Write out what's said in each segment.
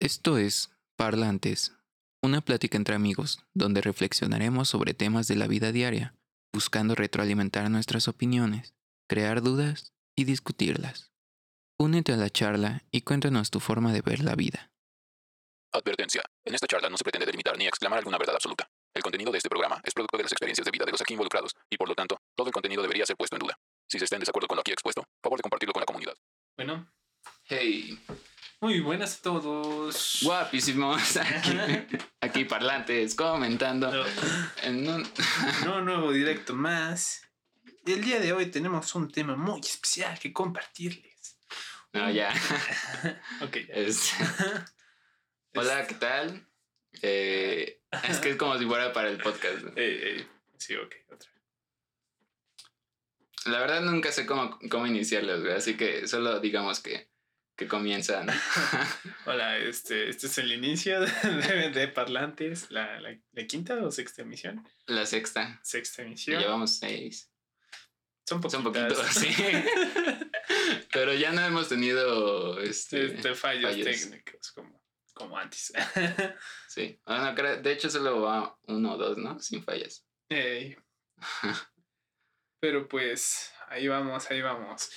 Esto es Parlantes, una plática entre amigos donde reflexionaremos sobre temas de la vida diaria, buscando retroalimentar nuestras opiniones, crear dudas y discutirlas. Únete a la charla y cuéntanos tu forma de ver la vida. Advertencia. En esta charla no se pretende delimitar ni exclamar alguna verdad absoluta. El contenido de este programa es producto de las experiencias de vida de los aquí involucrados y por lo tanto, todo el contenido debería ser puesto en duda. Si se está en desacuerdo con lo aquí expuesto, favor de compartirlo con la comunidad. Bueno, Hey, muy buenas a todos. guapísimos aquí, aquí parlantes comentando. No, En un- no, nuevo directo más. Y el día de hoy tenemos un tema muy especial que compartirles. No, ya. Ok, ya. Es- Hola, ¿qué tal? Eh, es que es como si fuera para el podcast. ¿no? Eh, eh, sí, ok, otra. La verdad nunca sé cómo, cómo iniciarlos, güey, así que solo digamos que, que comienzan. Hola, este, este es el inicio de, de Parlantes, la, la, la quinta o sexta emisión. La sexta. Sexta emisión. llevamos seis. Son Son poquitas. poquitos, sí. Pero ya no hemos tenido este. Este, fallos, fallos. técnicos, como, como antes. Sí. Bueno, de hecho solo va uno o dos, ¿no? Sin fallas. Pero pues ahí vamos, ahí vamos.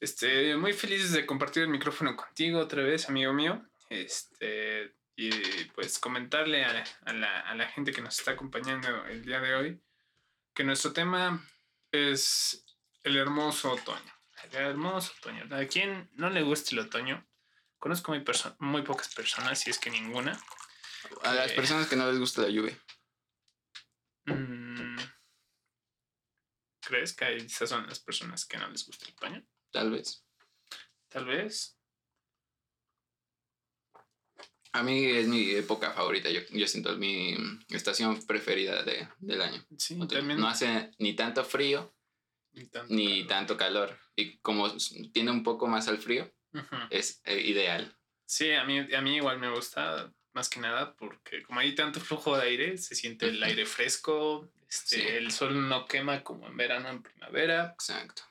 Este, muy felices de compartir el micrófono contigo otra vez, amigo mío. Este, y pues comentarle a la, a la, a la gente que nos está acompañando el día de hoy que nuestro tema es el hermoso otoño. El hermoso otoño. ¿A quién no le gusta el otoño? Conozco muy, perso- muy pocas personas, si es que ninguna. A las Eh. personas que no les gusta la lluvia. Mm, ¿Crees que esas son las personas que no les gusta el otoño? Tal vez. Tal vez. A mí es mi época favorita. Yo, yo siento mi estación preferida de, del año. Sí, Otoño. también. No hace ni tanto frío ni tanto. ni calor. tanto calor. Y como tiene un poco más al frío, es eh, ideal. Sí, a mí, a mí igual me gusta más que nada porque como hay tanto flujo de aire, se siente el aire fresco, este, Sí. el sol no quema como en verano, en primavera, Exacto.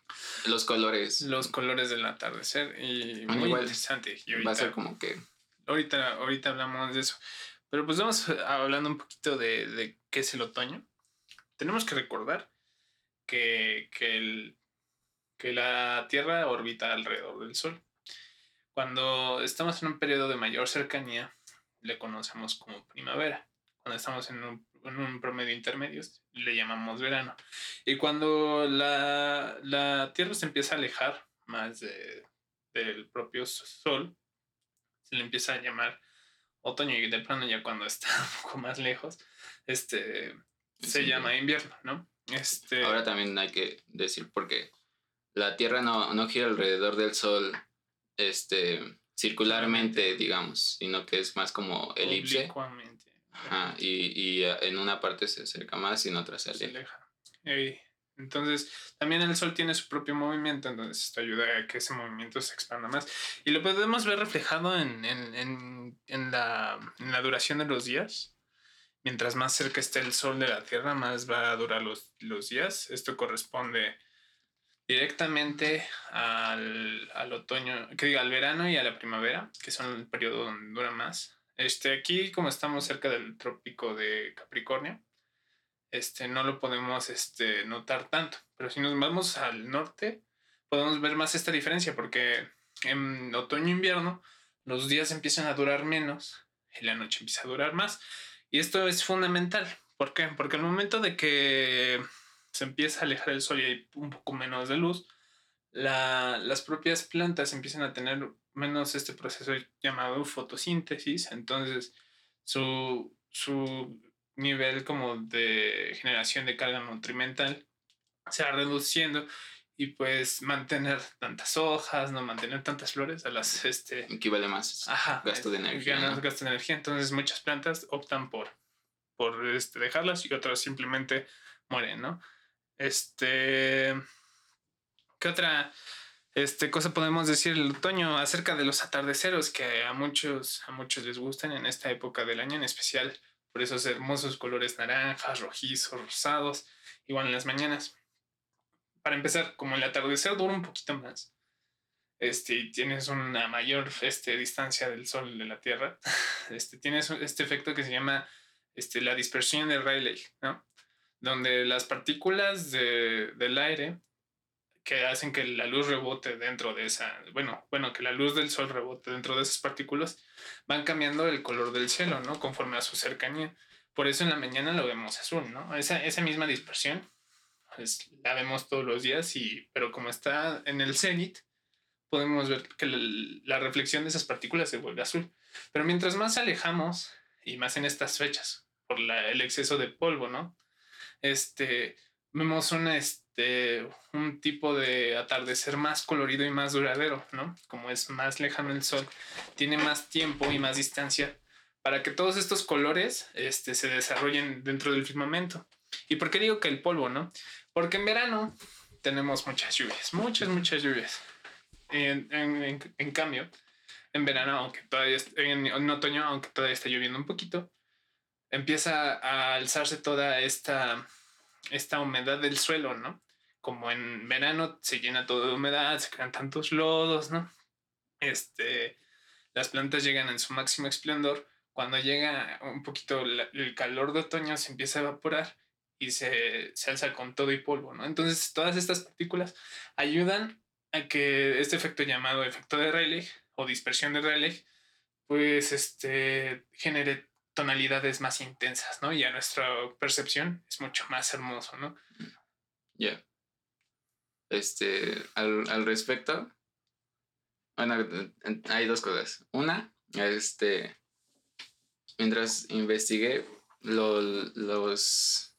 Los colores los colores del atardecer y Bueno, muy igual interesante. Y va a ahorita, ser como que ahorita, ahorita hablamos de eso. Pero pues vamos hablando un poquito de, de qué es el otoño. Tenemos que recordar que, que, el- que la Tierra orbita alrededor del Sol. Cuando estamos en un periodo de mayor cercanía, le conocemos como primavera. Cuando estamos en un, en un promedio intermedio, le llamamos verano. Y cuando la, la Tierra se empieza a alejar más de- del propio Sol, se le empieza a llamar otoño y de plano ya cuando está un poco más lejos, este, Es se invierno. llama invierno, ¿no? Este, Ahora también hay que decir porque la Tierra no, no gira alrededor del Sol este, circularmente, digamos, sino que es más como elipse. Ajá, y, y eh, en una parte se acerca más y en otra se se aleja. aleja. Ey, Entonces, también el sol tiene su propio movimiento, entonces esto ayuda a que ese movimiento se expanda más. Y lo podemos ver reflejado en, en, en, en la, en la duración de los días. Mientras más cerca esté el sol de la Tierra, más va a durar los, los días. Esto corresponde directamente al, al otoño, que diga, al verano y a la primavera, que son el periodo donde dura más. Este, aquí, como estamos cerca del trópico de Capricornio, este, no lo podemos este, notar tanto. Pero si nos vamos al norte, podemos ver más esta diferencia, porque en otoño-invierno los días empiezan a durar menos y la noche empieza a durar más. Y esto es fundamental. ¿Por qué? Porque al momento de que se empieza a alejar el sol y hay un poco menos de luz, la- las propias plantas empiezan a tener menos este proceso llamado fotosíntesis. Entonces, su, su nivel como de generación de carga nutrimental se va reduciendo y pues mantener tantas hojas, no mantener tantas flores a las este Equivale más. ajá, gasto de energía, ¿no? gasto de energía. Entonces muchas plantas optan por, por este, dejarlas y otras simplemente mueren, ¿no? Este, ¿qué otra este, cosa podemos decir el otoño acerca de los atardeceros que a muchos, a muchos les gustan en esta época del año, en especial por esos hermosos colores naranjas, rojizos, rosados, igual en las mañanas. Para empezar, como el atardecer dura un poquito más, este, tienes una mayor este, distancia del Sol de la Tierra, este, tienes este efecto que se llama este, la dispersión de Rayleigh, ¿no? Donde las partículas de, del aire que hacen que la luz rebote dentro de esa, bueno, bueno, que la luz del sol rebote dentro de esas partículas, van cambiando el color del cielo, ¿no? Conforme a su cercanía. Por eso en la mañana lo vemos azul, ¿no? Esa, esa misma dispersión, pues, la vemos todos los días, y, pero como está en el cenit, podemos ver que la, reflexión de esas partículas se vuelve azul. Pero mientras más alejamos, y más en estas fechas, por la, el exceso de polvo, ¿no? Este, vemos una, este, un tipo de atardecer más colorido y más duradero, ¿no? Como es más lejano el sol, tiene más tiempo y más distancia para que todos estos colores este, se desarrollen dentro del firmamento. ¿Y por qué digo que el polvo, no? Porque en verano tenemos muchas lluvias, muchas, muchas lluvias. En, en, cambio, en verano, aunque todavía en, en otoño, aunque todavía está lloviendo un poquito, empieza a alzarse toda esta, esta humedad del suelo, ¿no? Como en verano se llena todo de humedad, se crean tantos lodos, ¿no? Este, las plantas llegan en su máximo esplendor. Cuando llega un poquito el calor de otoño, se empieza a evaporar y se, se alza con todo y polvo, ¿no? Entonces, todas estas partículas ayudan a que este efecto llamado efecto de Rayleigh o dispersión de Rayleigh, pues este genere tonalidades más intensas, ¿no? Y a nuestra percepción es mucho más hermoso, ¿no? Ya. Este, al, al, respecto, bueno, hay dos cosas. Una, este, mientras investigué los...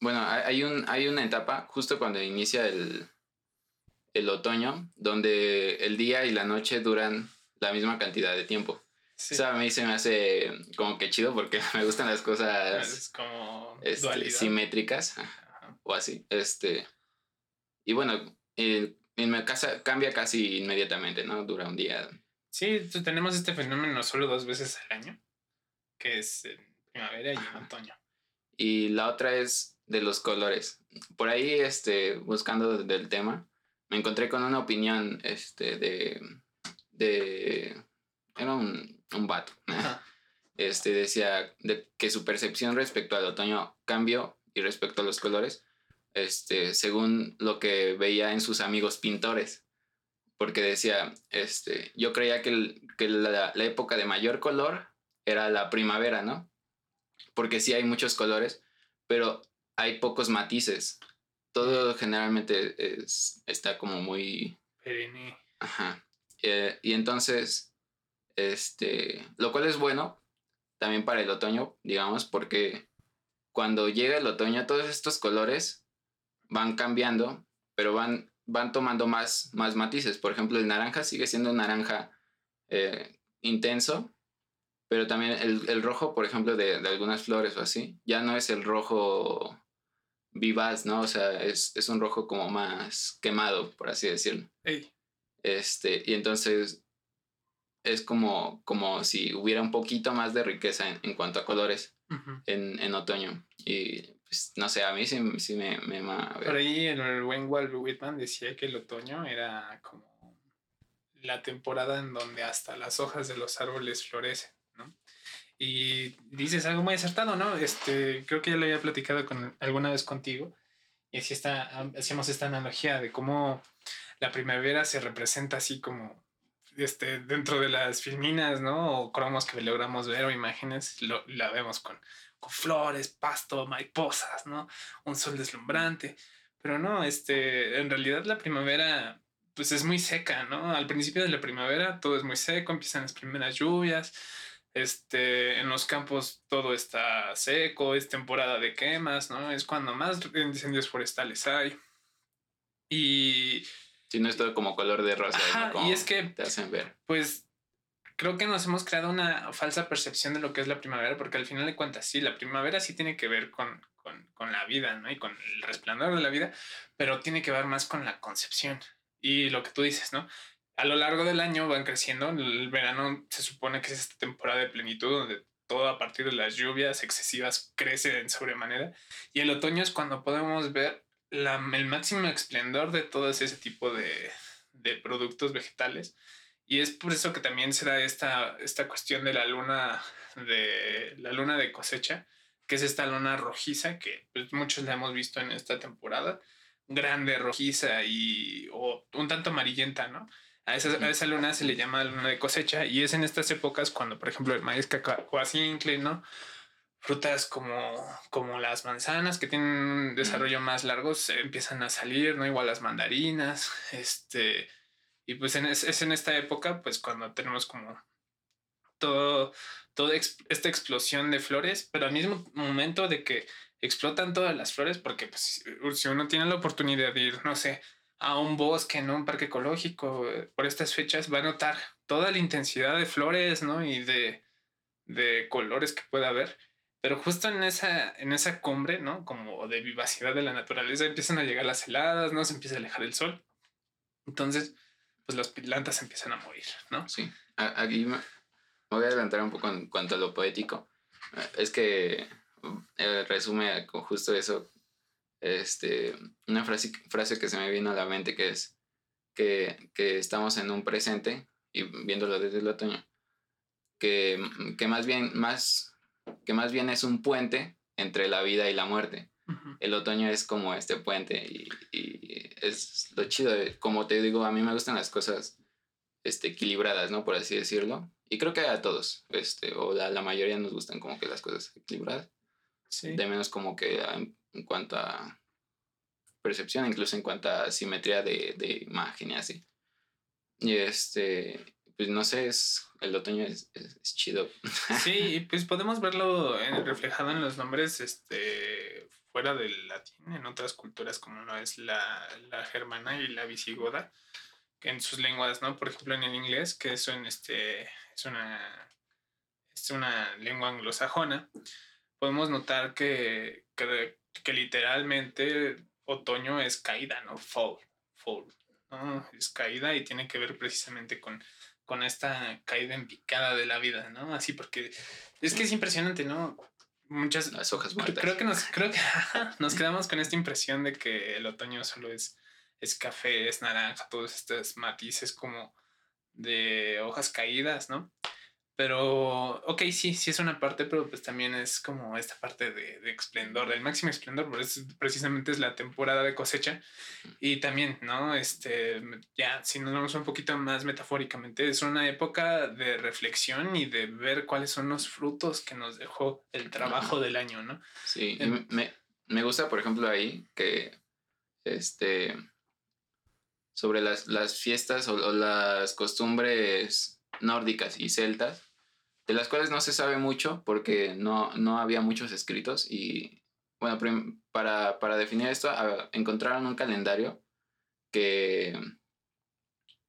Bueno, hay, un, hay una etapa justo cuando inicia el, el otoño, donde el día y la noche duran la misma cantidad de tiempo. Sí. O sea, a mí se me hace como que chido porque me gustan las cosas como este, simétricas o así. Este, y bueno, en mi casa cambia casi inmediatamente, ¿no? Dura un día. Sí, tenemos este fenómeno solo dos veces al año, que es en primavera y en otoño. Y la otra es de los colores. Por ahí, este, buscando del tema, me encontré con una opinión este, de, de... Era un, un vato. Este decía de que su percepción respecto al otoño cambió y respecto a los colores, este, según lo que veía en sus amigos pintores. Porque decía, este, yo creía que, que la, la, época de mayor color era la primavera, ¿no? Porque sí hay muchos colores, pero hay pocos matices todo generalmente es, está como muy... Perenne. Ajá. Eh, y entonces, este, lo cual es bueno también para el otoño, digamos, porque cuando llega el otoño todos estos colores van cambiando, pero van, van tomando más, más matices. Por ejemplo, el naranja sigue siendo un naranja eh, intenso, pero también el, el, rojo, por ejemplo, de, de algunas flores o así, ya no es el rojo vivaz, ¿no? O sea, es, es, un rojo como más quemado, por así decirlo. Este, y entonces es como, como si hubiera un poquito más de riqueza en, en cuanto a colores en, en, otoño. Y pues, no sé, a mí sí, sí me, me Por ahí el buen Walt Whitman decía que el otoño era como la temporada en donde hasta las hojas de los árboles florecen, ¿no? Y dices algo muy acertado, ¿no? Este, creo que ya lo había platicado con, alguna vez contigo. Y así está, hacíamos esta analogía de cómo la primavera se representa así como este, dentro de las filminas, ¿no? O cromos que logramos ver o imágenes, lo, la vemos con, con flores, pasto, mariposas, ¿no? Un sol deslumbrante. Pero no, este, en realidad la primavera pues es muy seca, ¿no? Al principio de la primavera todo es muy seco, empiezan las primeras lluvias, este, en los campos todo está seco, es temporada de quemas, ¿no? Es cuando más incendios forestales hay. Y... Si no es todo como color de rosa. y es que... Te hacen ver. Pues creo que nos hemos creado una falsa percepción de lo que es la primavera, porque al final de cuentas, sí, la primavera sí tiene que ver con, con, con la vida, ¿no? Y con el resplandor de la vida, pero tiene que ver más con la concepción. Y lo que tú dices, ¿no? a lo largo del año van creciendo. El verano se supone que es esta temporada de plenitud donde todo a partir de las lluvias excesivas crece en sobremanera. Y el otoño es cuando podemos ver la, el máximo esplendor de todo ese tipo de, de productos vegetales. Y es por eso que también se da esta, esta cuestión de la luna de la luna de cosecha, que es esta luna rojiza que pues, muchos la hemos visto en esta temporada, grande, rojiza y o un tanto amarillenta, ¿no? A esa, a esa luna se le llama luna de cosecha y es en estas épocas cuando, por ejemplo, el maíz cacahuacincle, ¿no? Frutas como, como las manzanas que tienen un desarrollo más largo se empiezan a salir, ¿no? Igual las mandarinas, este... Y pues en, es, es en esta época, pues cuando tenemos como todo, toda esta explosión de flores, pero al mismo momento de que explotan todas las flores, porque pues, si uno tiene la oportunidad de ir, no sé, a un bosque, ¿no? Un parque ecológico, eh, por estas fechas, va a notar toda la intensidad de flores, ¿no? Y de, de colores que pueda haber. Pero justo en esa, en esa cumbre, ¿no? Como de vivacidad de la naturaleza, empiezan a llegar las heladas, ¿no? Se empieza a alejar el sol. Entonces, pues las plantas empiezan a morir, ¿no? Sí. Aquí me voy a adelantar un poco en cuanto a lo poético. Es que eh, resume justo eso este, una frase, frase que se me vino a la mente que es que, que estamos en un presente y viéndolo desde el otoño, que, que, más bien, más, que más bien es un puente entre la vida y la muerte. El otoño es como este puente y, y, es lo chido. como te digo, a mí me gustan las cosas este, equilibradas, ¿no? Por así decirlo. Y creo que a todos, este, o a la mayoría nos gustan como que las cosas equilibradas. Sí. De menos como que en cuanto a percepción, incluso en cuanto a simetría de, de imagen y así. Y este, pues no sé, es, el otoño es, es, chido. Sí, pues podemos verlo reflejado en los nombres este, fuera del latín, en otras culturas como no es la, la germana y la visigoda, que en sus lenguas, ¿no? Por ejemplo, en el inglés, que eso en este, es, una, es una lengua anglosajona, podemos notar que, que que literalmente otoño es caída, ¿no? Fall, fall, ¿no? Es caída y tiene que ver precisamente con, con esta caída en picada de la vida, ¿no? Así porque es que es impresionante, ¿no? Muchas las hojas muertas. Creo que nos creo que nos quedamos con esta impresión de que el otoño solo es es café, es naranja, todos estos matices como de hojas caídas, ¿no? Pero, ok, sí, sí es una parte, pero pues también es como esta parte de, de esplendor, del máximo esplendor, por eso precisamente es la temporada de cosecha. Y también, ¿no? Este, ya, si nos vamos un poquito más metafóricamente, es una época de reflexión y de ver cuáles son los frutos que nos dejó el trabajo del año, ¿no? Sí, me, me gusta, por ejemplo, ahí que, este, sobre las, las fiestas o, o las costumbres nórdicas y celtas, de las cuales no se sabe mucho porque no, no había muchos escritos y bueno, para, para definir esto, encontraron un calendario que,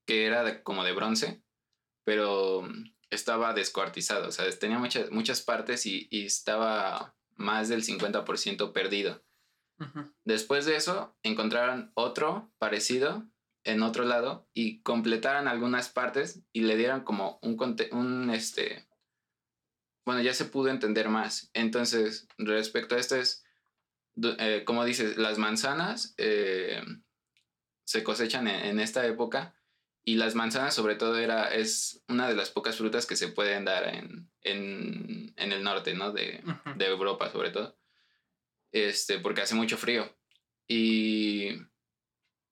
que era como de bronce, pero estaba descuartizado, o sea, tenía muchas, muchas partes y, y estaba más del 50% perdido. Después de eso, encontraron otro parecido en otro lado y completaron algunas partes y le dieron como un, un este, bueno, ya se pudo entender más. Entonces, respecto a esto es, eh, como dices, las manzanas eh, se cosechan en, esta época y las manzanas sobre todo era, es una de las pocas frutas que se pueden dar en, en, en el norte, ¿no? De, de, Europa sobre todo, este, porque hace mucho frío. Y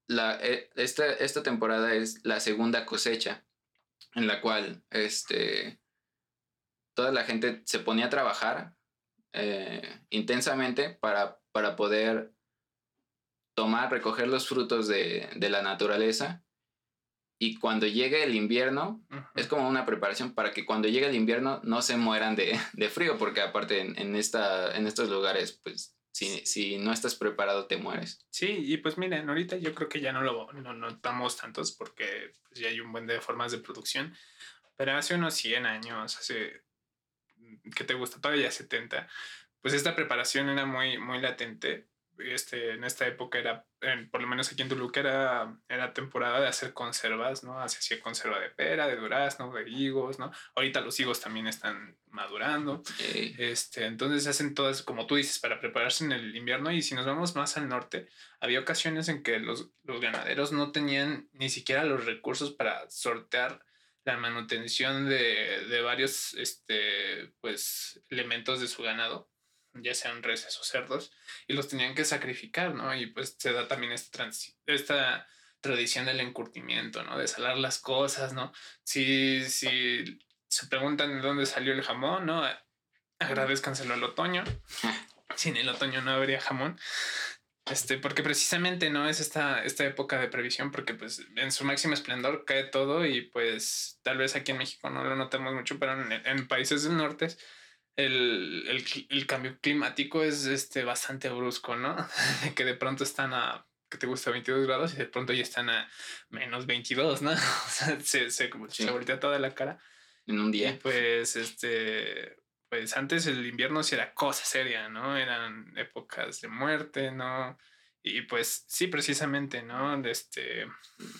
la, e, esta, esta temporada es la segunda cosecha en la cual este, toda la gente se ponía a trabajar eh, intensamente para, para poder tomar, recoger los frutos de, de, la naturaleza. Y cuando llegue el invierno, es como una preparación para que cuando llegue el invierno no se mueran de, de frío, porque aparte en, en, esta, en estos lugares, pues si, si, no estás preparado te mueres. Sí, y pues miren, ahorita yo creo que ya no lo no notamos tantos porque pues, ya hay un buen de formas de producción, pero hace unos 100 años, hace que te gusta todavía 70, pues esta preparación era muy, muy latente este, en esta época era, en- por lo menos aquí en Toluca, era, era temporada de hacer conservas, ¿no? Se hacía conserva de pera, de durazno, de higos, ¿no? Ahorita los higos también están madurando. Este, entonces hacen todas, como tú dices, para prepararse en el invierno. Y si nos vamos más al norte, había ocasiones en que los, los ganaderos no tenían ni siquiera los recursos para sortear la manutención de, de varios este, pues, elementos de su ganado, ya sean reses o cerdos, y los tenían que sacrificar, ¿no? Y pues se da también esta, tradición del encurtimiento, ¿no? De salar las cosas, ¿no? Si, si se preguntan de dónde salió el jamón, ¿no? Agradezcanselo al otoño. Sin el otoño no habría jamón. Este, porque precisamente no es esta, esta época de previsión, porque pues en su máximo esplendor cae todo y pues tal vez aquí en México no lo notamos mucho, pero en, en países del norte el, el, el cambio climático es este, bastante brusco, ¿no? que de pronto están a, que te gusta 22 grados y de pronto ya están a menos 22, ¿no? O sea, se, se, como Sí. se voltea toda la cara. en un Y día. pues, este, pues antes el invierno sí era cosa seria, ¿no? Eran épocas de muerte, ¿no? Y pues sí, precisamente, ¿no? Este,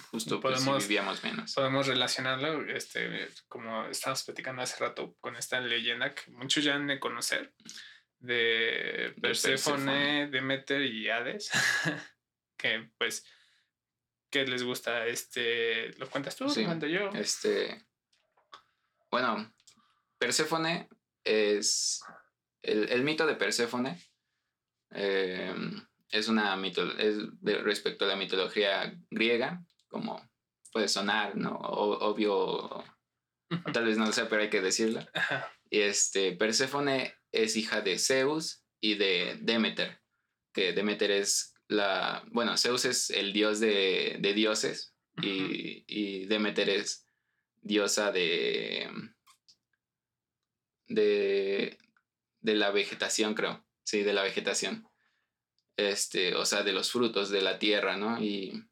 Justo pues, podemos- vivíamos menos. podemos relacionarlo, este, como estábamos platicando hace rato con esta leyenda que muchos ya han de conocer, de Perséfone. Demeter y Hades, que pues, ¿qué les gusta? Este, ¿lo cuentas tú? Sí, ¿Lo cuento yo? Este. Bueno, Perséfone es. El, el mito de Perséfone eh, es una mito, es de- respecto a la mitología griega, como puede sonar, ¿no? O- obvio, o tal vez no lo sé, pero hay que decirlo. Y este, Perséfone es hija de Zeus y de Demeter, que Demeter es la, bueno, Zeus es el dios de, de dioses y, y Demeter es diosa de, de, de la vegetación, creo, sí, de la vegetación, este, o sea, de los frutos de la tierra, ¿no? Y,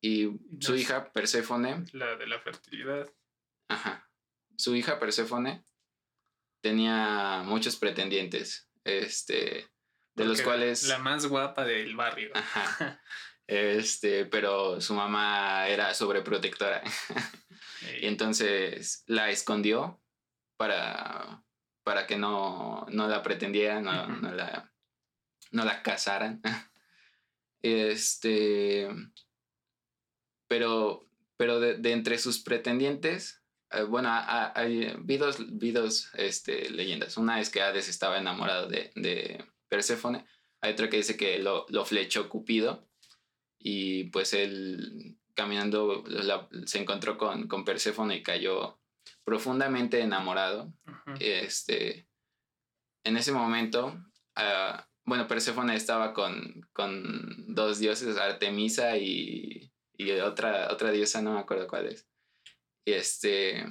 y su hija Perséfone La de la fertilidad. Ajá. Su hija Perséfone tenía muchos pretendientes, este, de los cuales, La más guapa del barrio. ajá, este, pero su mamá era sobreprotectora y entonces la escondió para, para que no, no la pretendieran, no, no la, no la casaran. Este, pero, pero de, de entre sus pretendientes, eh, bueno, ha- hay, vi dos, vi dos, este, leyendas. Una es que Hades estaba enamorado de, de Perséfone. Hay otra que dice que lo, lo flechó Cupido y pues él caminando la- se encontró con, con Perséfone y cayó profundamente enamorado. Este, en ese momento, ah, bueno, Perséfone estaba con, con dos dioses, Artemisa y, y otra, otra diosa, no me acuerdo cuál es. Este,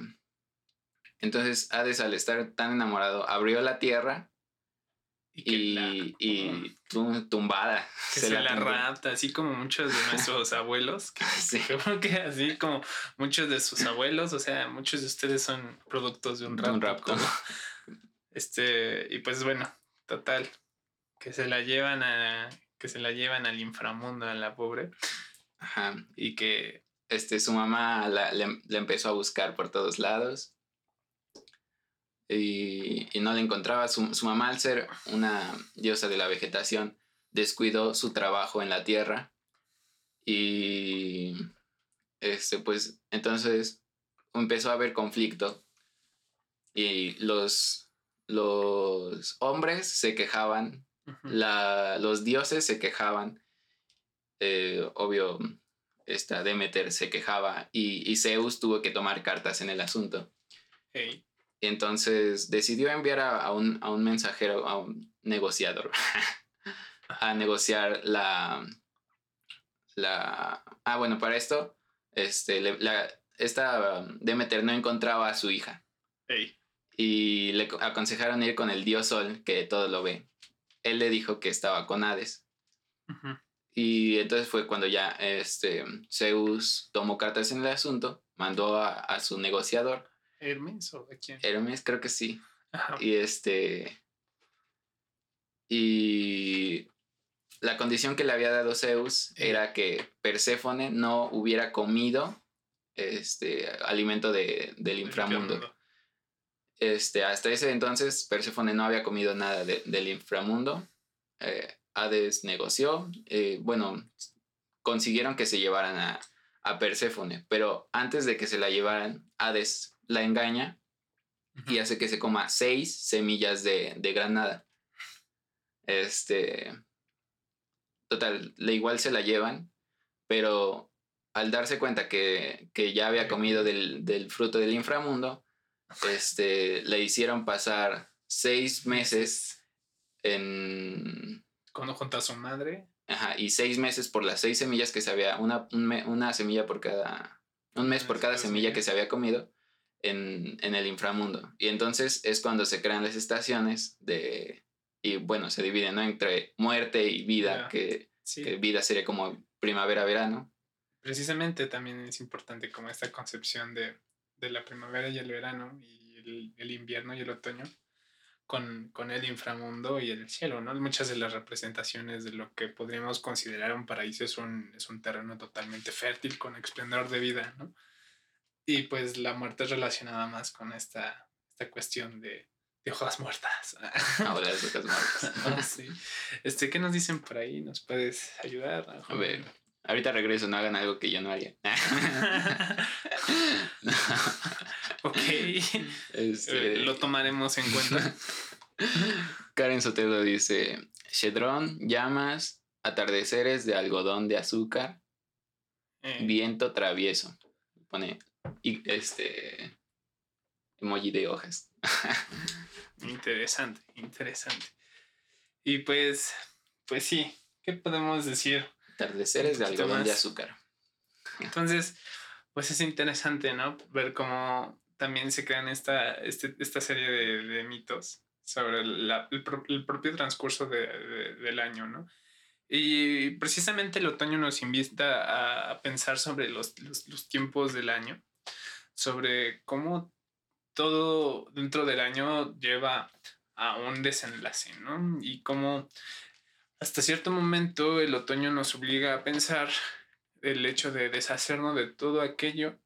entonces Hades al estar tan enamorado abrió la tierra la- y, y tum- tumbada. que se, la tumbó. rapta, así como muchos de nuestros abuelos, que, Sí. creo que así como muchos de sus abuelos, o sea, muchos de ustedes son productos de un De rapto. un rapto. como- Este, y pues bueno, total, que se la llevan a, que se la llevan al inframundo a la pobre Ajá. y que este, su mamá la, le, le empezó a buscar por todos lados y, y no la encontraba. Su, su mamá, al ser una diosa de la vegetación, descuidó su trabajo en la tierra y este, pues entonces empezó a haber conflicto y los, los hombres se quejaban la, los dioses se quejaban. eh, obvio, esta Demeter se quejaba y, y Zeus tuvo que tomar cartas en el asunto. Entonces decidió enviar a, a un, a un mensajero, a un negociador, a negociar la, la... Ah, bueno, para esto, este, le- la, esta Demeter no encontraba a su hija y le co- aconsejaron ir con el dios Sol, que todo lo ve. Él le dijo que estaba con Hades. Y entonces fue cuando ya este, Zeus tomó cartas en el asunto, mandó a, a su negociador, Hermes o de quién? Hermes creo que sí, Ajá, y este... Y la condición que le había dado Zeus era que Perséfone no hubiera comido este alimento de, del inframundo. Este, hasta ese entonces, Perséfone no había comido nada de- del inframundo. Eh, Hades negoció. eh, bueno, consiguieron que se llevaran a, a Perséfone, pero antes de que se la llevaran, Hades la engaña y hace que se coma seis semillas de, de granada. Este. Total, le igual se la llevan, pero al darse cuenta que, que ya había comido del, del fruto del inframundo, este, le hicieron pasar seis meses en. Cuando junto a su madre. Ajá, y seis meses por las seis semillas que se había. Una, un me- una semilla por cada. Un mes Ah, por cada semilla que se había comido en, en el inframundo. Y entonces es cuando se crean las estaciones de. Y bueno, se dividen ¿no? entre muerte y vida, Ya. que, Sí. que vida sería como primavera-verano. Precisamente también es importante como esta concepción de, de la primavera y el verano y el, el invierno y el otoño con, con el inframundo y el cielo, ¿no? Muchas de las representaciones de lo que podríamos considerar un paraíso es un, es un terreno totalmente fértil con esplendor de vida, ¿no? Y pues la muerte es relacionada más con esta, esta cuestión de, de hojas muertas. Ahora las rocas muertas. Ah, sí. Este, ¿Qué nos dicen por ahí? ¿Nos puedes ayudar? A ver, ahorita regreso, no hagan algo que yo no haría. ok. Este, Eh, Lo tomaremos en cuenta. Karen Sotelo dice: Shedron, llamas, atardeceres de algodón de azúcar, Eh, viento travieso. Pone y este emoji de hojas. interesante, interesante. Y pues, pues sí, ¿qué podemos decir? Atardeceres de algodón de azúcar. Entonces, pues es interesante, ¿no? Ver cómo también se crean esta, este- esta serie de, de mitos sobre la- el, pro- el propio transcurso de- de- del año, ¿no? Y precisamente el otoño nos invita a, a pensar sobre los, los- los tiempos del año, sobre cómo todo dentro del año lleva a un desenlace, ¿no? Y cómo hasta cierto momento el otoño nos obliga a pensar el hecho de deshacernos de todo aquello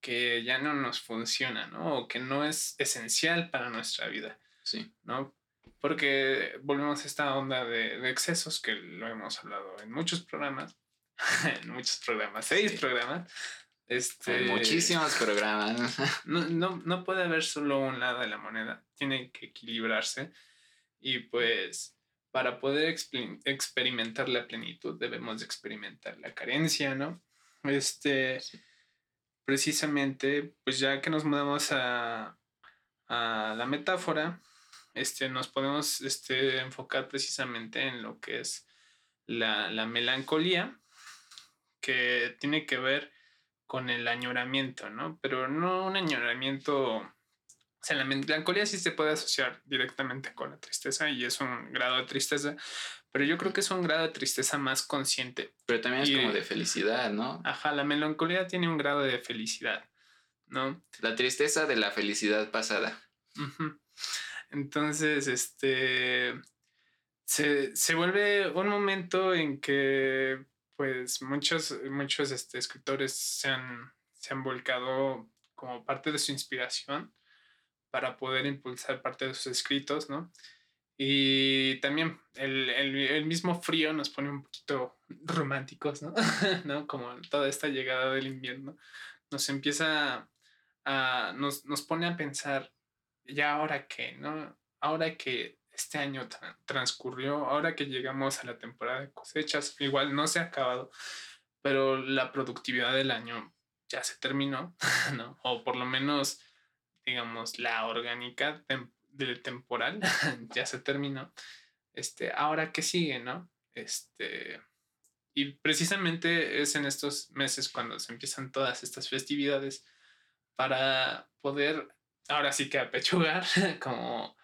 que ya no nos funciona, ¿no? O que no es esencial para nuestra vida, Sí. ¿no? Porque volvemos a esta onda de, de excesos que lo hemos hablado en muchos programas, en muchos programas, seis Sí. programas. Este, Hay muchísimos programas. no, no, no puede haber solo un lado de la moneda, tiene que equilibrarse y pues para poder expli- experimentar la plenitud debemos de experimentar la carencia, ¿no? Este, Sí. precisamente, pues ya que nos mudamos a, a la metáfora, este, nos podemos este, enfocar precisamente en lo que es la, la melancolía, que tiene que ver con el añoramiento, ¿no? Pero no un añoramiento. O sea, la melancolía sí se puede asociar directamente con la tristeza y es un grado de tristeza, pero yo creo que es un grado de tristeza más consciente. Pero también es Y- como de felicidad, ¿no? Ajá, la melancolía tiene un grado de felicidad, ¿no? La tristeza de la felicidad pasada. Entonces, este se, se vuelve un momento en que pues muchos, muchos este, escritores se han, se han volcado como parte de su inspiración para poder impulsar parte de sus escritos, ¿no? Y también el, el- el mismo frío nos pone un poquito románticos, ¿no? ¿no? Como toda esta llegada del invierno nos empieza a, nos, nos pone a pensar, ya ahora qué, ¿no? Ahora que este año tra- transcurrió, ahora que llegamos a la temporada de cosechas, igual no se ha acabado, pero la productividad del año ya se terminó, ¿no? O por lo menos, digamos, la orgánica tem- del temporal ya se terminó. Este, ahora qué sigue, ¿no? Este, y precisamente es en estos meses cuando se empiezan todas estas festividades para poder ahora sí que apechugar como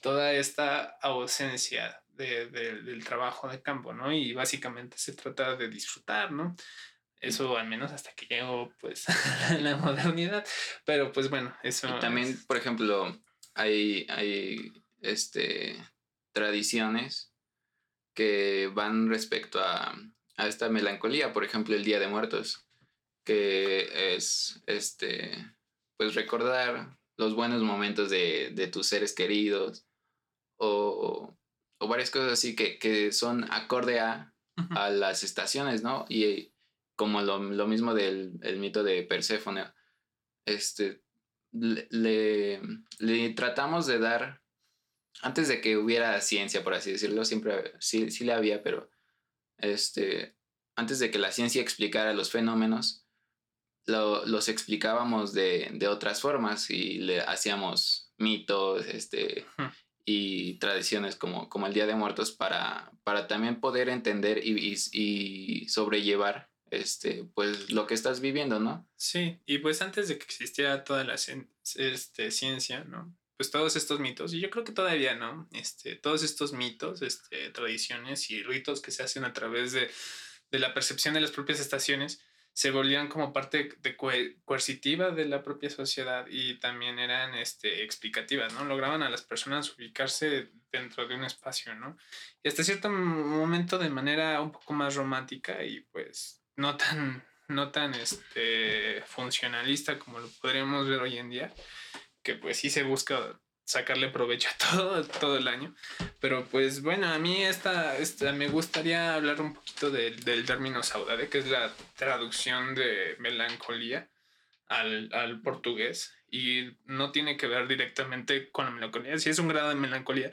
toda esta ausencia de- de- del trabajo de campo, ¿no? Y básicamente se trata de disfrutar, ¿no? Eso al menos hasta que llegó pues la modernidad, pero pues bueno, eso Y también, es- por ejemplo, hay, hay este, tradiciones que van respecto a, a esta melancolía, por ejemplo, el Día de Muertos, que es este pues recordar los buenos momentos de, de tus seres queridos o, o, varias cosas así que, que son acorde a, a, las estaciones, ¿no? Y como lo, lo mismo del el mito de Perséfone, este, le, le, tratamos de dar, antes de que hubiera ciencia, por así decirlo, siempre sí, sí le había, pero este, antes de que la ciencia explicara los fenómenos, lo, los explicábamos de, de, otras formas y le hacíamos mitos este, y tradiciones como, como el Día de Muertos para, para también poder entender y, y, y sobrellevar este, pues lo que estás viviendo, ¿no? Sí, y pues antes de que existiera toda la este, ciencia, ¿no? Pues todos estos mitos, y yo creo que todavía, ¿no? Este, todos estos mitos, este, tradiciones y ritos que se hacen a través de, de la percepción de las propias estaciones, se volvían como parte de coercitiva de la propia sociedad y también eran este, explicativas, ¿no? Lograban a las personas ubicarse dentro de un espacio, ¿no? Y hasta cierto momento de manera un poco más romántica y pues no tan, no tan este, funcionalista como lo podríamos ver hoy en día, que pues sí se busca sacarle provecho a todo, todo el año. Pero pues bueno, a mí esta, esta me gustaría hablar un poquito del, del término saudade, que es la traducción de melancolía al, al, portugués. Y no tiene que ver directamente con la melancolía. Sí es un grado de melancolía,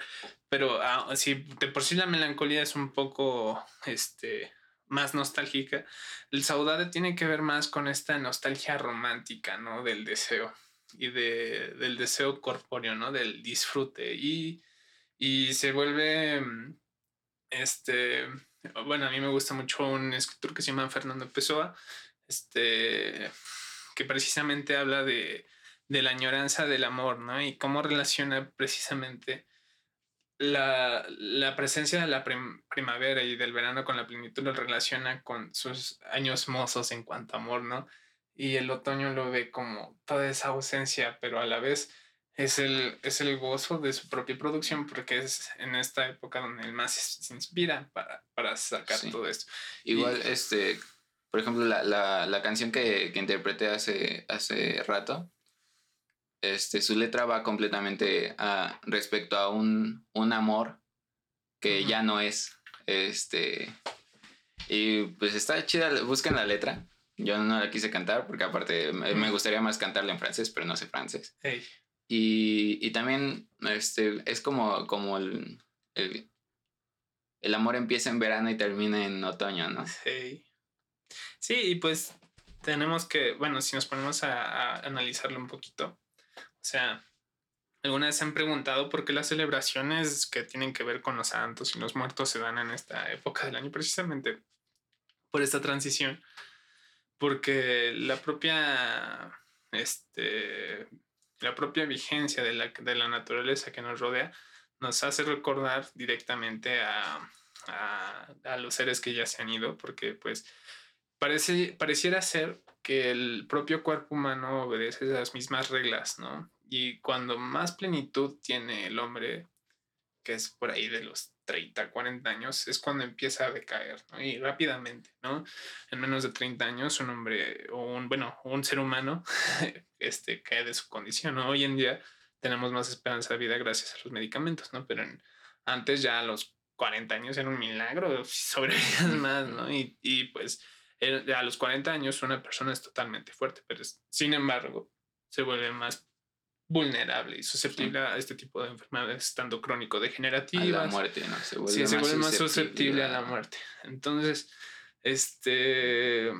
pero ah, si de por sí la melancolía es un poco este, más nostálgica, el saudade tiene que ver más con esta nostalgia romántica, ¿no? Del deseo y de, del deseo corpóreo, ¿no? Del disfrute y, y se vuelve, este, bueno, a mí me gusta mucho un escritor que se llama Fernando Pessoa, este, que precisamente habla de, de la añoranza del amor, ¿no? Y cómo relaciona precisamente la, la, presencia de la primavera y del verano con la plenitud lo relaciona con sus años mozos en cuanto a amor, ¿no? Y el otoño lo ve como toda esa ausencia, pero a la vez es el, es el gozo de su propia producción porque es en esta época donde él más se inspira para, para sacar todo esto. Igual, este, por ejemplo, la, la, la canción que, que interpreté hace, hace rato, este, su letra va completamente a, respecto a un, un amor que ya no es. Este, y pues está chida, busquen la letra. Yo no la quise cantar porque aparte me gustaría más cantarla en francés, pero no sé francés. Y, y, también este, es como, como el, el, el, amor empieza en verano y termina en otoño, ¿no? Sí. Sí, y pues tenemos que, bueno, si nos ponemos a, a analizarlo un poquito, o sea, ¿alguna vez se han preguntado por qué las celebraciones que tienen que ver con los santos y los muertos se dan en esta época del año? Precisamente por esta transición. Porque la propia, este, la propia vigencia de la, de la naturaleza que nos rodea nos hace recordar directamente a, a, a los seres que ya se han ido, porque pues parece, pareciera ser que el propio cuerpo humano obedece las mismas reglas, ¿no? Y cuando más plenitud tiene el hombre, que es por ahí de los 30, 40 años, es cuando empieza a decaer, ¿no? Y rápidamente, ¿no? En menos de 30 años, un hombre o un, bueno, un ser humano, este, cae de su condición, ¿no? Hoy en día tenemos más esperanza de vida gracias a los medicamentos, ¿no? Pero antes ya a los 40 años era un milagro, sobrevivías más, ¿no? Y, y pues a los 40 años una persona es totalmente fuerte, pero sin embargo se vuelve más vulnerable y susceptible a este tipo de enfermedades, tanto crónico-degenerativas. A la muerte, ¿no? Se vuelve, sí, más, se vuelve más susceptible a la muerte. Entonces, este...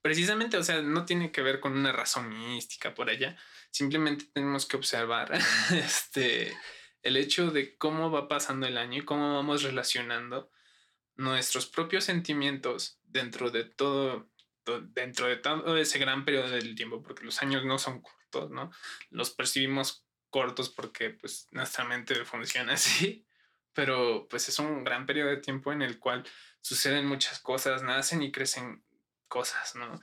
Precisamente, o sea, no tiene que ver con una razón mística por allá. Simplemente tenemos que observar este, el hecho de cómo va pasando el año y cómo vamos relacionando nuestros propios sentimientos dentro de todo, dentro de todo ese gran periodo del tiempo, porque los años no son cortos, ¿no? Los percibimos cortos porque pues nuestra mente funciona así, pero pues es un gran periodo de tiempo en el cual suceden muchas cosas, nacen y crecen cosas, ¿no?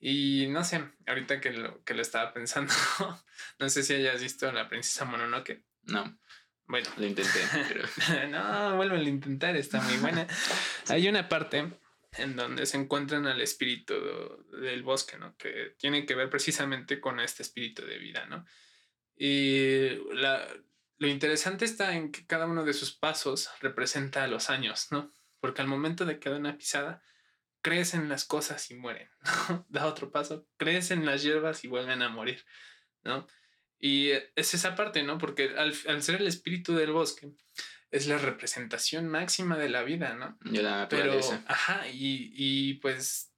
Y no sé, ahorita que lo, que lo estaba pensando, no sé si hayas visto La Princesa Mononoke. No. Bueno. Lo intenté, pero... no, vuelven a intentar, está muy buena. Hay una parte en donde se encuentran al espíritu del bosque, ¿no? Que tiene que ver precisamente con este espíritu de vida, ¿no? Y la, lo interesante está en que cada uno de sus pasos representa los años, ¿no? Porque al momento de que da una pisada, crecen las cosas y mueren. Da otro paso, crecen las hierbas y vuelven a morir, ¿no? Y es esa parte, ¿no? Porque al, al ser el espíritu del bosque, es la representación máxima de la vida, ¿no? De la Pero, ajá, y, y pues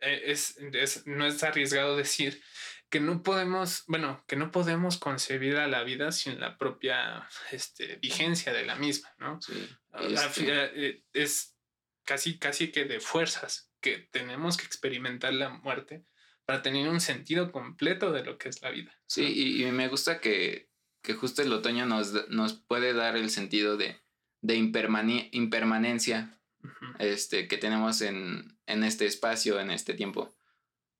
eh, es, es- no es arriesgado decir que no podemos, bueno, que no podemos concebir a la vida sin la propia este, vigencia de la misma, ¿no? Sí. Este, eh, es casi, casi que de fuerzas que tenemos que experimentar la muerte para tener un sentido completo de lo que es la vida. Sí, y, y me gusta que, que justo el otoño nos, nos puede dar el sentido de, de impermane- impermanencia este, que tenemos en, en este espacio, en este tiempo.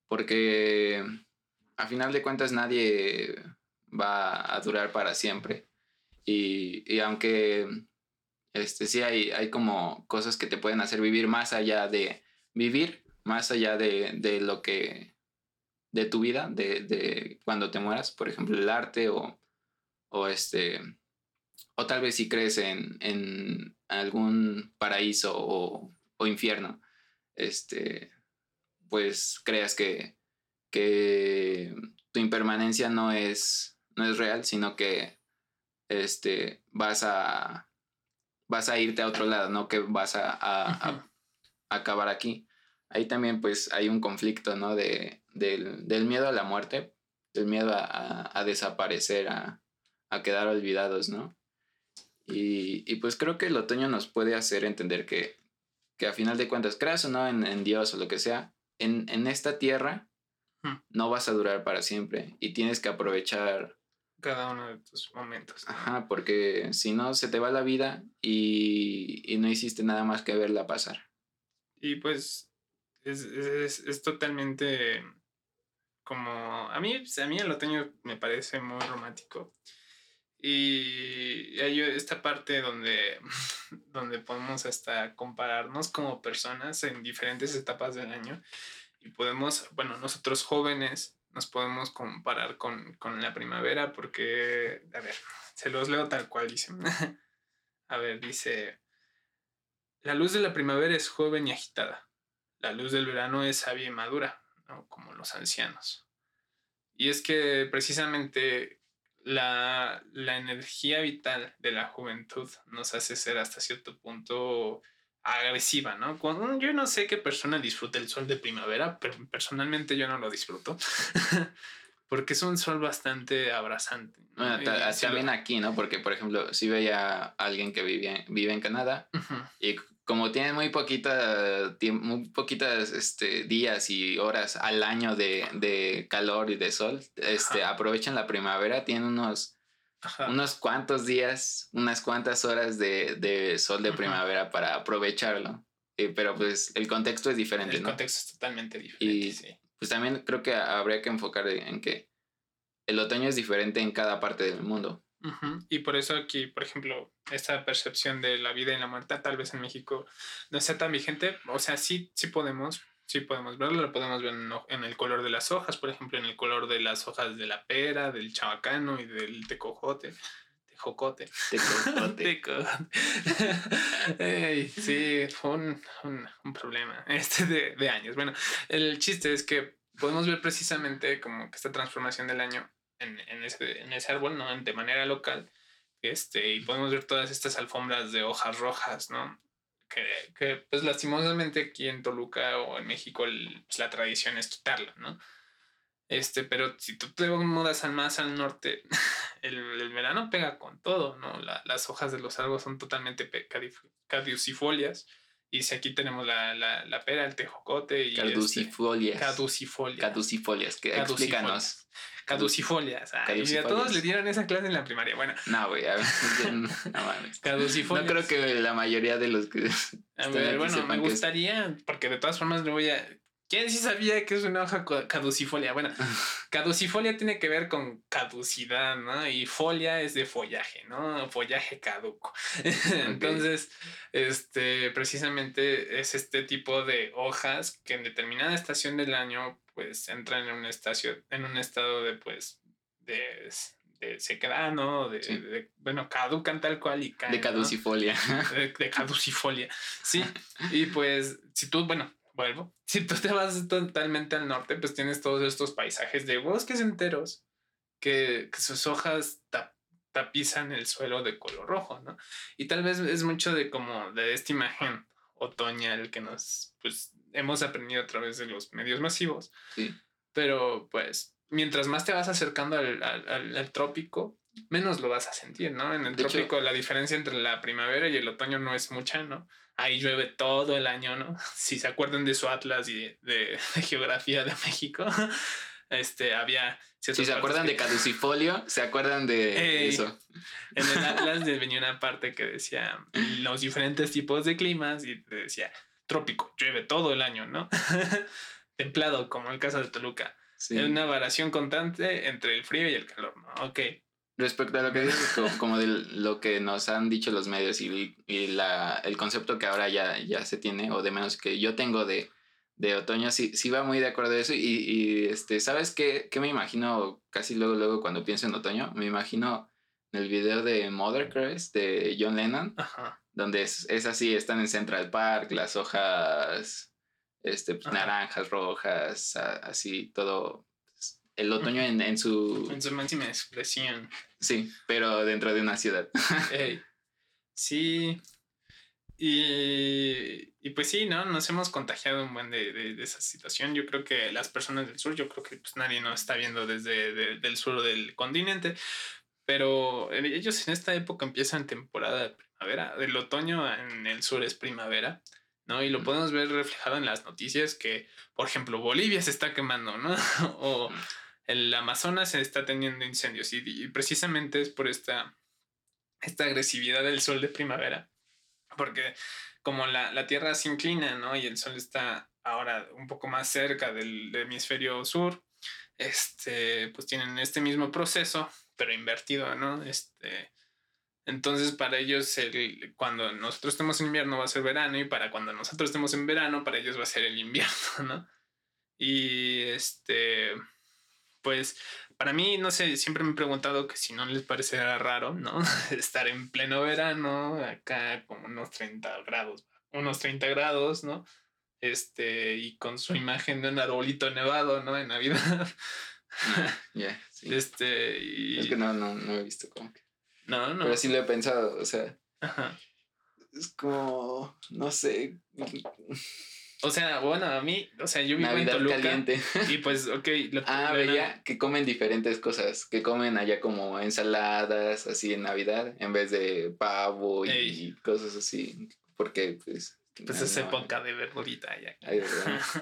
Porque a final de cuentas nadie va a durar para siempre. Y, y aunque este, sí hay, hay como cosas que te pueden hacer vivir más allá de vivir, más allá de, de lo que, de tu vida, de, de cuando te mueras, por ejemplo, el arte o, o este, o tal vez si crees en, en algún paraíso o, o infierno, este, pues creas que, que tu impermanencia no es, no es real, sino que este, vas a vas a irte a otro lado, no que vas a, acabar aquí. Ahí también pues hay un conflicto, ¿no? De, del, del miedo a la muerte, del miedo a, a- a desaparecer, a, a quedar olvidados, ¿no? Y, y, pues creo que el otoño nos puede hacer entender que, que a final de cuentas, creas o no en, en Dios o lo que sea, en, en esta tierra Hmm. no vas a durar para siempre y tienes que aprovechar, Cada uno de tus momentos. ¿no? ajá, porque si no se te va la vida y, y no hiciste nada más que verla pasar. Y pues es, es, es totalmente como... A mí, a mí el otoño me parece muy romántico. Y hay esta parte donde, donde podemos hasta compararnos como personas en diferentes etapas del año. Y podemos, bueno, nosotros jóvenes nos podemos comparar con, con la primavera porque, a ver, se los leo tal cual dice. a ver, dice... La luz de la primavera es joven y agitada. La luz del verano es sabia y madura, como los ancianos. Y es que precisamente la, la energía vital de la juventud nos hace ser hasta cierto punto agresiva, ¿no? Cuando- yo no sé qué persona disfruta el sol de primavera, pero personalmente yo no lo disfruto. Porque es un sol bastante abrasante. ¿no? Bueno, también aquí, ¿no? Porque, por ejemplo, si veía a alguien que vive, vive en Canadá Ujú. y como tienen muy poquita muy poquitas este, días y horas al año de, de calor y de sol, este, Ajá. aprovechan la primavera, tienen unos, Ajá. unos cuantos días, unas cuantas horas de, de sol de primavera para aprovecharlo. Eh, pero pues el contexto es diferente, El ¿no? contexto es totalmente diferente, Y- sí. Pues también creo que habría que enfocar en que el otoño es diferente en cada parte del mundo. Ujú, Y por eso aquí, por ejemplo, esta percepción de la vida y la muerte tal vez en México no sea tan vigente. O sea, sí, sí podemos, sí podemos verlo, lo podemos ver en, el color de las hojas, por ejemplo, en el color de las hojas de la pera, del chabacano y del tecojote. Tejocote. Tecojote. Ey, sí, fue un, un- un problema este de, de años. Bueno, el chiste es que podemos ver precisamente como que esta transformación del año en, en ese, en ese árbol, ¿no? De manera local. Este, y podemos ver todas estas alfombras de hojas rojas, ¿no? Que, que, pues lastimosamente aquí en Toluca o en México el- pues, la tradición es quitarla, ¿no? Este, pero si tú te mudas al más al norte, el, el verano pega con todo, ¿no? La- las hojas de los árboles son totalmente caducifolias. Y si aquí tenemos la, la, la pera, el tejocote y... este, Caducifolias. caducifolias. Caducifolias. Que, explícanos. Caducifolias. Ay, Caducifolias. a todos le dieron esa clase en la primaria. Bueno, No, güey. a ver, No, mames. caducifolias. No creo que la mayoría de los que. A ver, bueno, me gustaría, porque de todas formas le voy a... ¿Quién sí sabía que es una hoja caducifolia? Bueno, caducifolia tiene que ver con caducidad, ¿no? Y folia es de follaje, ¿no? Follaje caduco. Entonces, este, precisamente es este tipo de hojas que en determinada estación del año, pues entran en un estacio, en un estado de, pues, de, de sequedad, ¿no? De, Sí. de- bueno, caducan tal cual y caen. De ¿no? caducifolia. de, de caducifolia. Sí, y pues si tú, bueno, vuelvo, si tú te vas totalmente al norte, pues tienes todos estos paisajes de bosques enteros que, que sus hojas tap- tapizan el suelo de color rojo, ¿no? Y tal vez es mucho de como de esta imagen otoñal que nos, pues, hemos aprendido a través de los medios masivos, Sí. pero pues mientras más te vas acercando al, al- al- al trópico, menos lo vas a sentir, ¿no? En el De hecho- trópico la diferencia entre la primavera y el otoño no es mucha, ¿no? Ahí llueve todo el año, ¿no? Si se acuerdan de su atlas y de, de- de geografía de México, este, había... Si se acuerdan de caducifolio, se acuerdan de eso. En el atlas venía una parte que decía los diferentes tipos de climas y decía trópico, llueve todo el año, ¿no? Templado, como el caso de Toluca. Sí. Es una variación constante entre el frío y el calor, ¿no? Ok. Respecto a lo que dices, co- como de lo que nos han dicho los medios y, y la, el concepto que ahora ya, ya se tiene, o de menos que yo tengo de, de otoño, sí, sí va muy de acuerdo a eso. Y, y, este, ¿sabes qué, qué me imagino casi luego, luego cuando pienso en otoño? Me imagino el video de Mother Crest de John Lennon, Ajá. donde es, es así, están en Central Park, las hojas este, pues, naranjas, rojas, a- así, todo. El otoño en, en su... En su máxima expresión. Sí, pero dentro de una ciudad. Ey. Sí. Y, y pues sí, ¿no? Nos hemos contagiado un buen de, de- de esa situación. Yo creo que las personas del sur, yo creo que pues nadie nos está viendo desde de- del sur del continente, pero ellos en esta época empiezan temporada de primavera. El otoño en el sur es primavera, ¿no? Y lo Mm. podemos ver reflejado en las noticias que, por ejemplo, Bolivia se está quemando, ¿no? o el Amazonas está teniendo incendios y, y precisamente es por esta, esta agresividad del sol de primavera, porque como la, la Tierra se inclina, ¿no? Y el sol está ahora un poco más cerca del, del hemisferio sur, este, pues tienen este mismo proceso, pero invertido, ¿no? Este, entonces para ellos el, cuando nosotros estemos en invierno va a ser verano y para cuando nosotros estemos en verano para ellos va a ser el invierno, ¿no? Y este, pues para mí, no sé, siempre me he preguntado que si no les parecerá raro, ¿no? Estar en pleno verano, acá como unos 30 grados, unos 30 grados, ¿no? Este, y con su imagen de un arbolito nevado, ¿no? En Navidad. Ya, sí. Este, y... Es que no, no, no he visto como que. No, no. Pero sí lo he pensado, o sea, Ajá. es como, no sé, O sea, bueno, a mí, o sea, yo vivo en Navidad Toluca caliente. y pues, ok. lo- Ah, veía que comen diferentes cosas, que comen allá como ensaladas, así en Navidad, en vez de pavo y cosas así, porque pues... Pues no, es no, época de verdurita ya.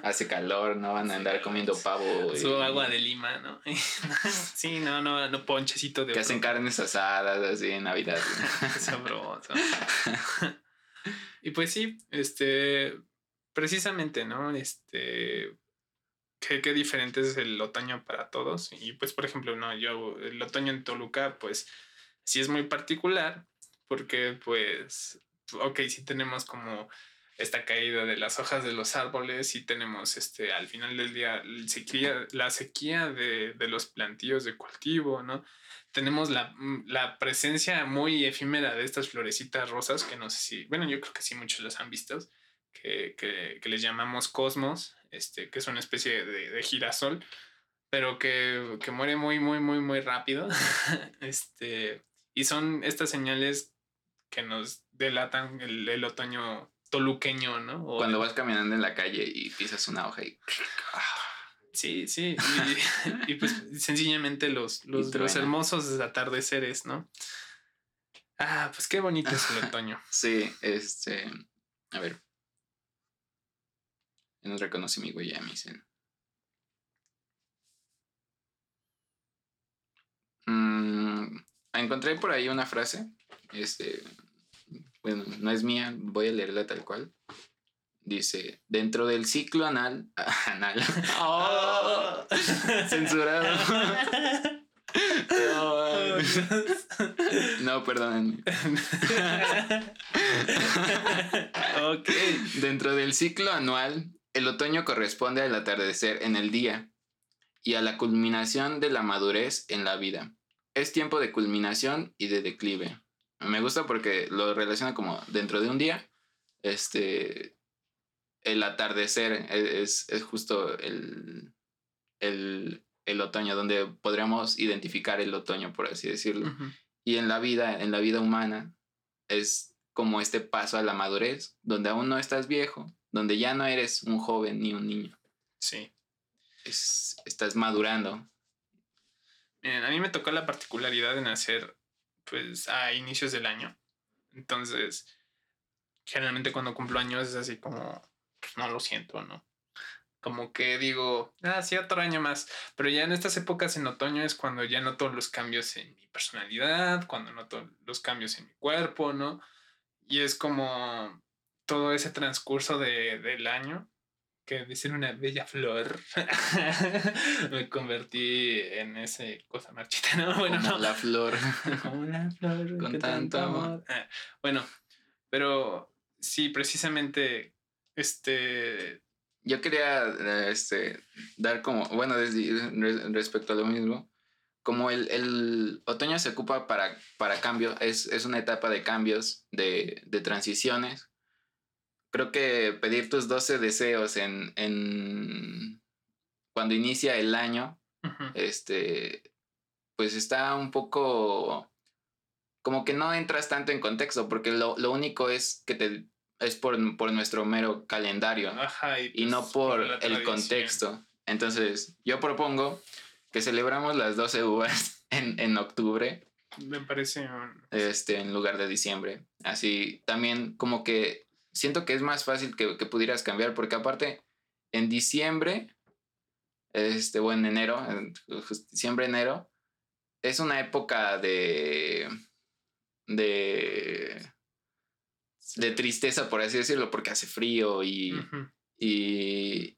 hace calor, no van a Sí, andar comiendo pavo. Su y- agua de lima, ¿no? sí, no, no, no ponchecito de Que hacen carnes asadas así en Navidad. Qué sabroso. y pues sí, este, precisamente, ¿no? Este, qué, qué diferente es el otoño para todos. Y pues, por ejemplo, no, yo, el otoño en Toluca, pues sí es muy particular, porque pues, ok, sí tenemos como esta caída de las hojas de los árboles y tenemos este al final del día la sequía de, de los plantíos de cultivo, ¿no? Tenemos la, mm, la presencia muy efímera de estas florecitas rosas que no sé si, bueno, yo creo que sí muchos los han visto, que, que, que les llamamos cosmos, este, que es una especie de, de girasol, pero que, que muere muy, muy, muy, muy rápido. este, y son estas señales que nos delatan el, el otoño toluqueño, ¿no? O Cuando el- vas caminando en la calle y pisas una hoja y... Sí, sí. Y, y, pues sencillamente los, los, los hermosos atardeceres, ¿no? Ah, pues qué bonito es el otoño. Sí, este... A ver. No reconoce mi huella, me dicen. Mm, encontré por ahí una frase. Este. Bueno, no es mía, voy a leerla tal cual. dice, dentro del ciclo anal, anal, Oh. censurado. No, no, perdónenme. ok. Dentro del ciclo anual, el otoño corresponde al atardecer en el día y a la culminación de la madurez en la vida. Es tiempo de culminación y de declive. Me gusta porque lo relaciona como dentro de un día, este, el atardecer es, es justo el, el, el otoño, donde podríamos identificar el otoño, por así decirlo. Y en la vida, en la vida humana, es como este paso a la madurez, donde aún no estás viejo, donde ya no eres un joven ni un niño, Sí. es, estás madurando. Miren, a mí me tocó la particularidad de nacer pues a inicios del año. Entonces, generalmente cuando cumplo años es así como, pues no lo siento, ¿no? Como que digo, ah, sí, otro año más. Pero ya en estas épocas en otoño es cuando ya noto los cambios en mi personalidad, cuando noto los cambios en mi cuerpo, ¿no? Y es como todo ese transcurso de, del año, que ser una bella flor, me convertí en ese cosa marchita, ¿no? Bueno, como no. la flor. Como una flor Con tanto amor. Ah, bueno, pero sí, precisamente, este, Yo quería eh, este, dar como, bueno, desde- re- respecto a lo mismo, como el, el otoño se ocupa para, para cambio, es, es una etapa de cambios, de, de transiciones. Creo que pedir tus 12 deseos en, en cuando inicia el año, este, pues está un poco como que no entras tanto en contexto, porque lo, lo único es que te es por, por nuestro mero calendario ajá, y pues, no por la el tradición. contexto. Entonces, yo propongo que celebramos las 12 uvas en, en octubre, Me parece este, en lugar de diciembre. Así también como que siento que es más fácil que, que pudieras cambiar, porque aparte, en diciembre, este, o en enero, en diciembre, enero, es una época de, de, de tristeza, por así decirlo, porque hace frío y... Y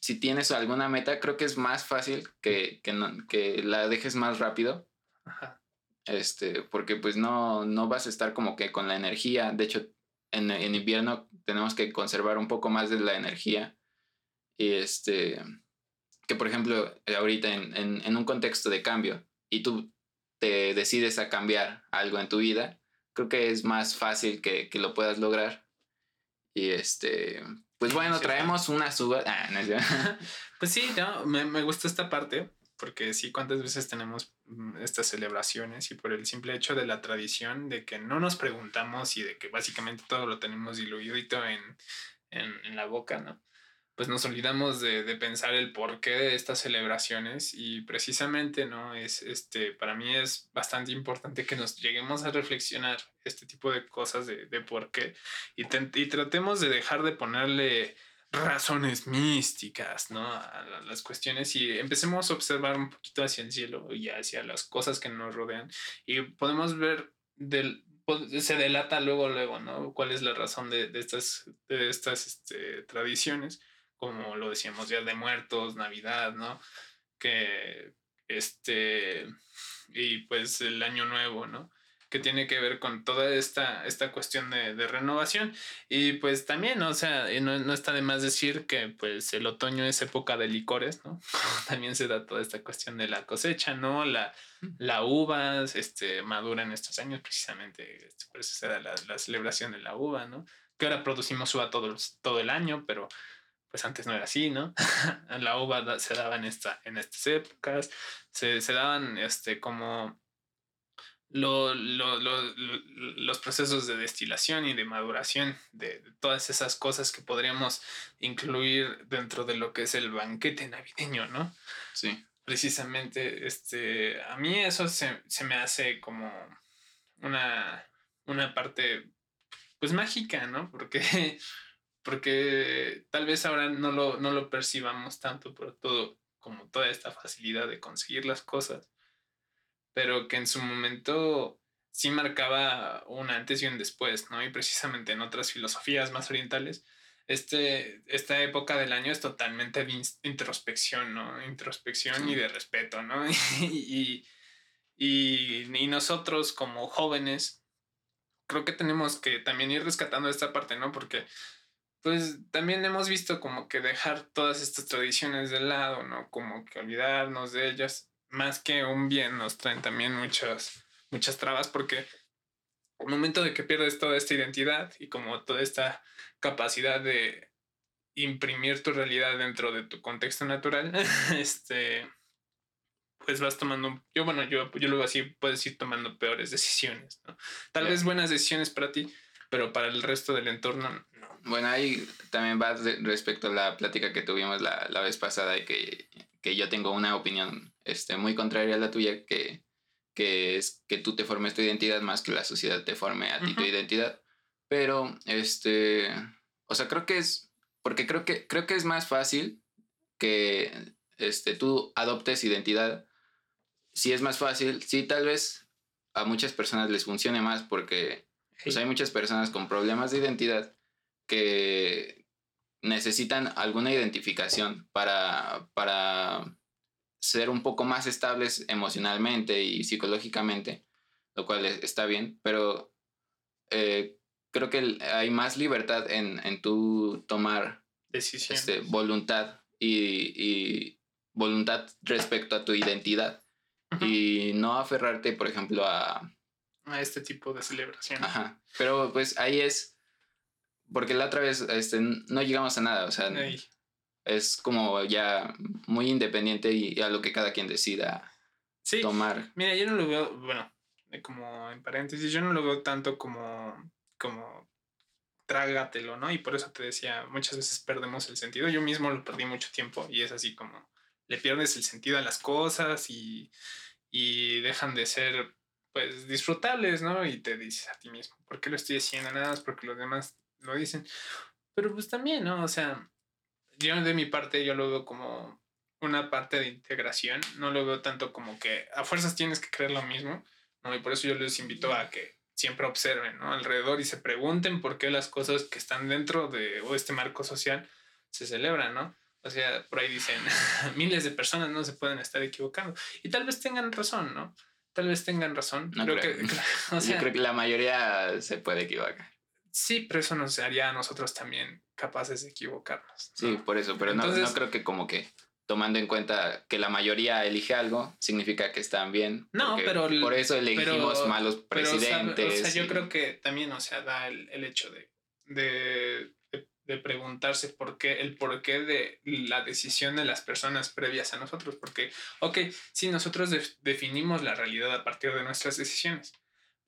si tienes alguna meta, creo que es más fácil que, que, no- que la dejes más rápido. ajá, Este, porque pues no, no vas a estar como que con la energía. De hecho, en, en invierno tenemos que conservar un poco más de la energía. Y este, que por ejemplo, ahorita en, en, en un contexto de cambio y tú te decides a cambiar algo en tu vida, creo que es más fácil que, que lo puedas lograr. Y este, pues bueno, traemos unas uvas. Ah, no. Pues sí, no, me, me gusta esta parte, porque sí, cuántas veces tenemos mm, estas celebraciones y por el simple hecho de la tradición, de que no nos preguntamos y de que básicamente todo lo tenemos diluidito en, en, en la boca, ¿no? Pues nos olvidamos de, de pensar el porqué de estas celebraciones y precisamente, ¿no? Es, este, para mí es bastante importante que nos lleguemos a reflexionar este tipo de cosas de, de por qué y, ten- y tratemos de dejar de ponerle razones místicas, ¿no? Las cuestiones y empecemos a observar un poquito hacia el cielo y hacia las cosas que nos rodean y podemos ver del po- se delata luego luego, ¿no? ¿Cuál es la razón de, de estas de estas este, tradiciones? Como lo decíamos ya de muertos, Navidad, ¿no? Que este y pues el año nuevo, ¿no? Que tiene que ver con toda esta, esta cuestión de, de renovación. Y pues también, o sea, no, no está de más decir que pues el otoño es época de licores, ¿no? también se da toda esta cuestión de la cosecha, ¿no? La, la uva este, madura en estos años, precisamente, este, por eso se da la, la celebración de la uva, ¿no? Que ahora producimos uva todo, todo el año, pero pues antes no era así, ¿no? la uva da- se daba en, esta, en estas épocas, se, se daban este, como lo- lo- lo- lo- los procesos de destilación y de maduración de, de todas esas cosas que podríamos incluir dentro de lo que es el banquete navideño, ¿no? Sí. Precisamente, este, a mí eso se, se me hace como una, una parte, pues mágica, ¿no? Porque, porque tal vez ahora no lo, no lo percibamos tanto por todo, como toda esta facilidad de conseguir las cosas pero que en su momento sí marcaba un antes y un después, ¿no? Y precisamente en otras filosofías más orientales este, esta época del año es totalmente de introspección, ¿no? Introspección y de respeto, ¿no? y, y, y nosotros como jóvenes, creo que tenemos que también ir rescatando esta parte, ¿no? Porque pues también hemos visto como que dejar todas estas tradiciones de lado, ¿no? Como que olvidarnos de ellas, más que un bien, nos traen también muchas, muchas trabas porque el momento de que pierdes toda esta identidad y como toda esta capacidad de imprimir tu realidad dentro de tu contexto natural, este, pues vas tomando, yo bueno, yo, yo lo así, puedes ir tomando peores decisiones, ¿no? Tal vez buenas decisiones para ti, pero para el resto del entorno no. Bueno, ahí también va respecto a la plática que tuvimos la, la vez pasada y que, que, yo tengo una opinión este, muy contraria a la tuya, que, que es que tú te formes tu identidad más que la sociedad te forme a ti tu identidad. Pero, este, o sea, creo que es, porque creo que, creo que es más fácil que este, tú adoptes identidad. Si es más fácil, sí, tal vez a muchas personas les funcione más porque pues, hay muchas personas con problemas de identidad que necesitan alguna identificación para, para ser un poco más estables emocionalmente y psicológicamente, lo cual está bien, pero eh, creo que hay más libertad en, en tu tomar este, voluntad y, voluntad respecto a tu identidad y no aferrarte, por ejemplo, a... A este tipo de celebración. Ajá, pero pues ahí es, porque la otra vez este, no llegamos a nada, o sea, es como ya muy independiente y a lo que cada quien decida sí. tomar. Mira, yo no lo veo, bueno, como en paréntesis, yo no lo veo tanto como, como trágatelo, ¿no? Y por eso te decía, muchas veces perdemos el sentido. Yo mismo lo perdí mucho tiempo y es así como le pierdes el sentido a las cosas y, y dejan de ser, pues, disfrutables, ¿no? Y te dices a ti mismo, ¿por qué lo estoy haciendo? Nada más porque los demás lo dicen. Pero pues también, ¿no? O sea, yo de mi parte, yo lo veo como una parte de integración, no lo veo tanto como que a fuerzas tienes que creer lo mismo, ¿no? Y por eso yo les invito a que siempre observen, ¿no? Alrededor y se pregunten por qué las cosas que están dentro de este marco social se celebran, ¿no? O sea, por ahí dicen, miles de personas no se pueden estar equivocando. Y tal vez tengan razón, ¿no? Tal vez tengan razón. creo, Que, yo creo que la mayoría se puede equivocar. Sí, pero eso nos haría a nosotros también capaces de equivocarnos. Sí, por eso, pero no, no creo que como que tomando en cuenta que la mayoría elige algo, significa que están bien. No, pero... Por eso elegimos malos presidentes. o sea, yo creo que también, o sea, da el, el hecho de, de, de, preguntarse por qué, el porqué de la decisión de las personas previas a nosotros. Porque, ok, sí, nosotros definimos la realidad a partir de nuestras decisiones,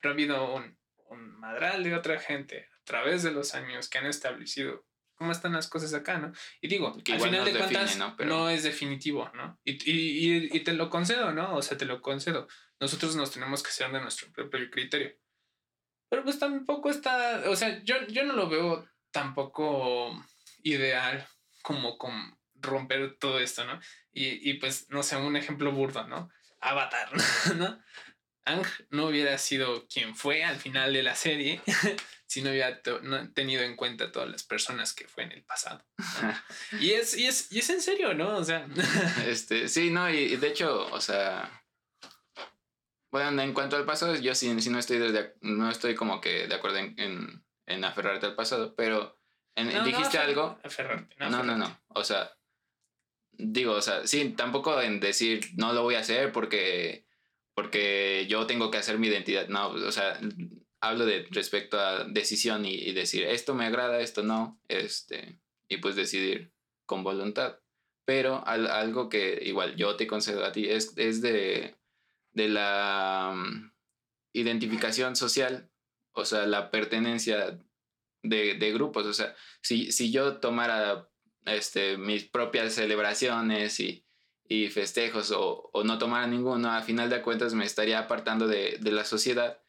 pero ha habido un, un madral de otra gente través de los años que han establecido cómo están las cosas acá, ¿no? Y digo, que al final de cuentas ¿no? es definitivo, ¿no? Y, y, y, te lo concedo, ¿no? O sea, te lo concedo. Nosotros nos tenemos que hacer de nuestro propio criterio. Pero pues tampoco está, o sea, yo, yo no lo veo tampoco ideal como con romper todo esto, ¿no? Y, y pues, no sé, un ejemplo burdo, ¿no? Avatar, ¿no? Ang no hubiera sido quien fue al final de la serie si no hubiera tenido en cuenta todas las personas que fue en el pasado. y, es, y, es, y es en serio, ¿no? O sea. este, sí, no, y, de hecho, o sea. Bueno, en cuanto al pasado, yo sí, no estoy no estoy como que de acuerdo en, en, aferrarte al pasado, pero dijiste algo. Aferrarte, no, no, no, no. O sea, digo, o sea, sí, tampoco en decir no lo voy a hacer porque porque yo tengo que hacer mi identidad. No, o sea, hablo de respecto a decisión y, decir esto me agrada, esto no, este, y pues decidir con voluntad. Pero algo que igual yo te concedo a ti es, es de, de la mm, identificación social, o sea, la pertenencia de, de grupos. O sea, si, si yo tomara este, mis propias celebraciones y, y festejos o, o, no tomara ninguno, a final de cuentas me estaría apartando de, de la sociedad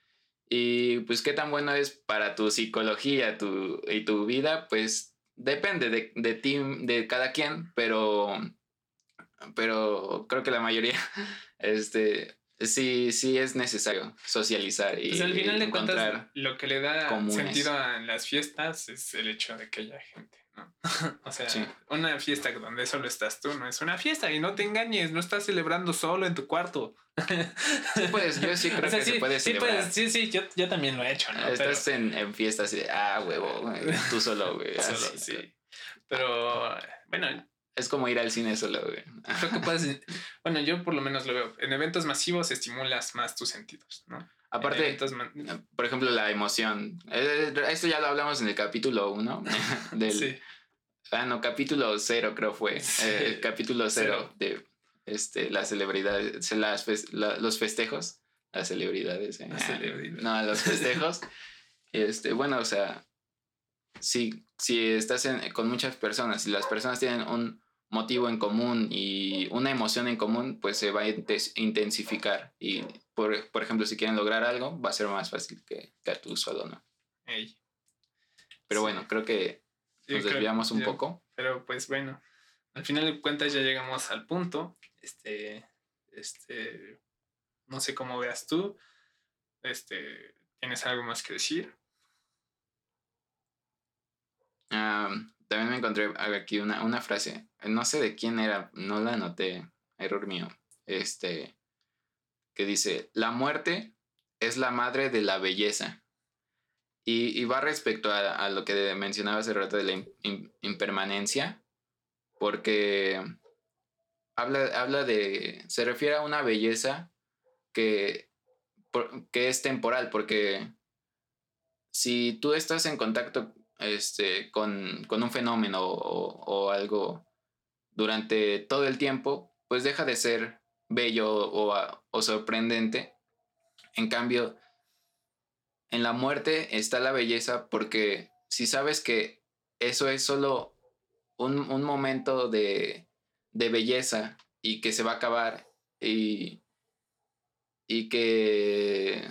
y pues qué tan bueno es para tu psicología tu, y tu vida, pues depende de, de ti, de cada quien, pero, pero creo que la mayoría este, sí, sí es necesario socializar y Pues al final de encontrar. cuentas, lo que le da comunes. sentido a las fiestas es el hecho de que haya gente, ¿no? o sea, Sí. una fiesta donde solo estás tú no es una fiesta y no te engañes, no estás celebrando solo en tu cuarto. Sí, pues yo sí creo O sea, que sí, se puede sí, celebrar. pues, sí, sí, yo, yo también lo he hecho, ¿no? Pero- Estás en, en fiestas y de, ah, huevo, güey, tú solo, güey. solo, así. sí. Pero, bueno, Es como ir al cine solo, güey. creo que puedes, bueno, yo por lo menos lo veo. En eventos masivos estimulas más tus sentidos, ¿no? Aparte, por ejemplo, la emoción. Eh, Esto ya lo hablamos en el capítulo 1 del... sí. Ah, no, capítulo 0 creo fue. Sí. Eh, el capítulo 0 Cero. de este, las celebridades, las fes- la- los festejos. Las celebridades. eh. Las celebridades. No, los festejos. este, bueno, o sea, si, si estás en- con muchas personas y las personas tienen un motivo en común y una emoción en común, pues se va a intensificar. Y, por, por ejemplo, si quieren lograr algo, va a ser más fácil que, que tú solo, ¿no? Ey. Pero Sí. bueno, creo que nos desviamos un poco. Pero pues bueno, al final de cuentas ya llegamos al punto. Este, este, no sé cómo veas tú. Este, ¿tienes algo más que decir? También me encontré aquí una, frase, no sé de quién era, no la anoté, error mío, este, que dice, la muerte es la madre de la belleza. Y, va respecto a, lo que mencionaba hace rato de la im- im- impermanencia, porque habla, habla de, se refiere a una belleza que, que es temporal, porque si tú estás en contacto este, con, con un fenómeno o, o algo durante todo el tiempo, pues deja de ser bello o, a- o sorprendente. En cambio, en la muerte está la belleza porque si sabes que eso es solo un, un momento de, de belleza y que se va a acabar y, y que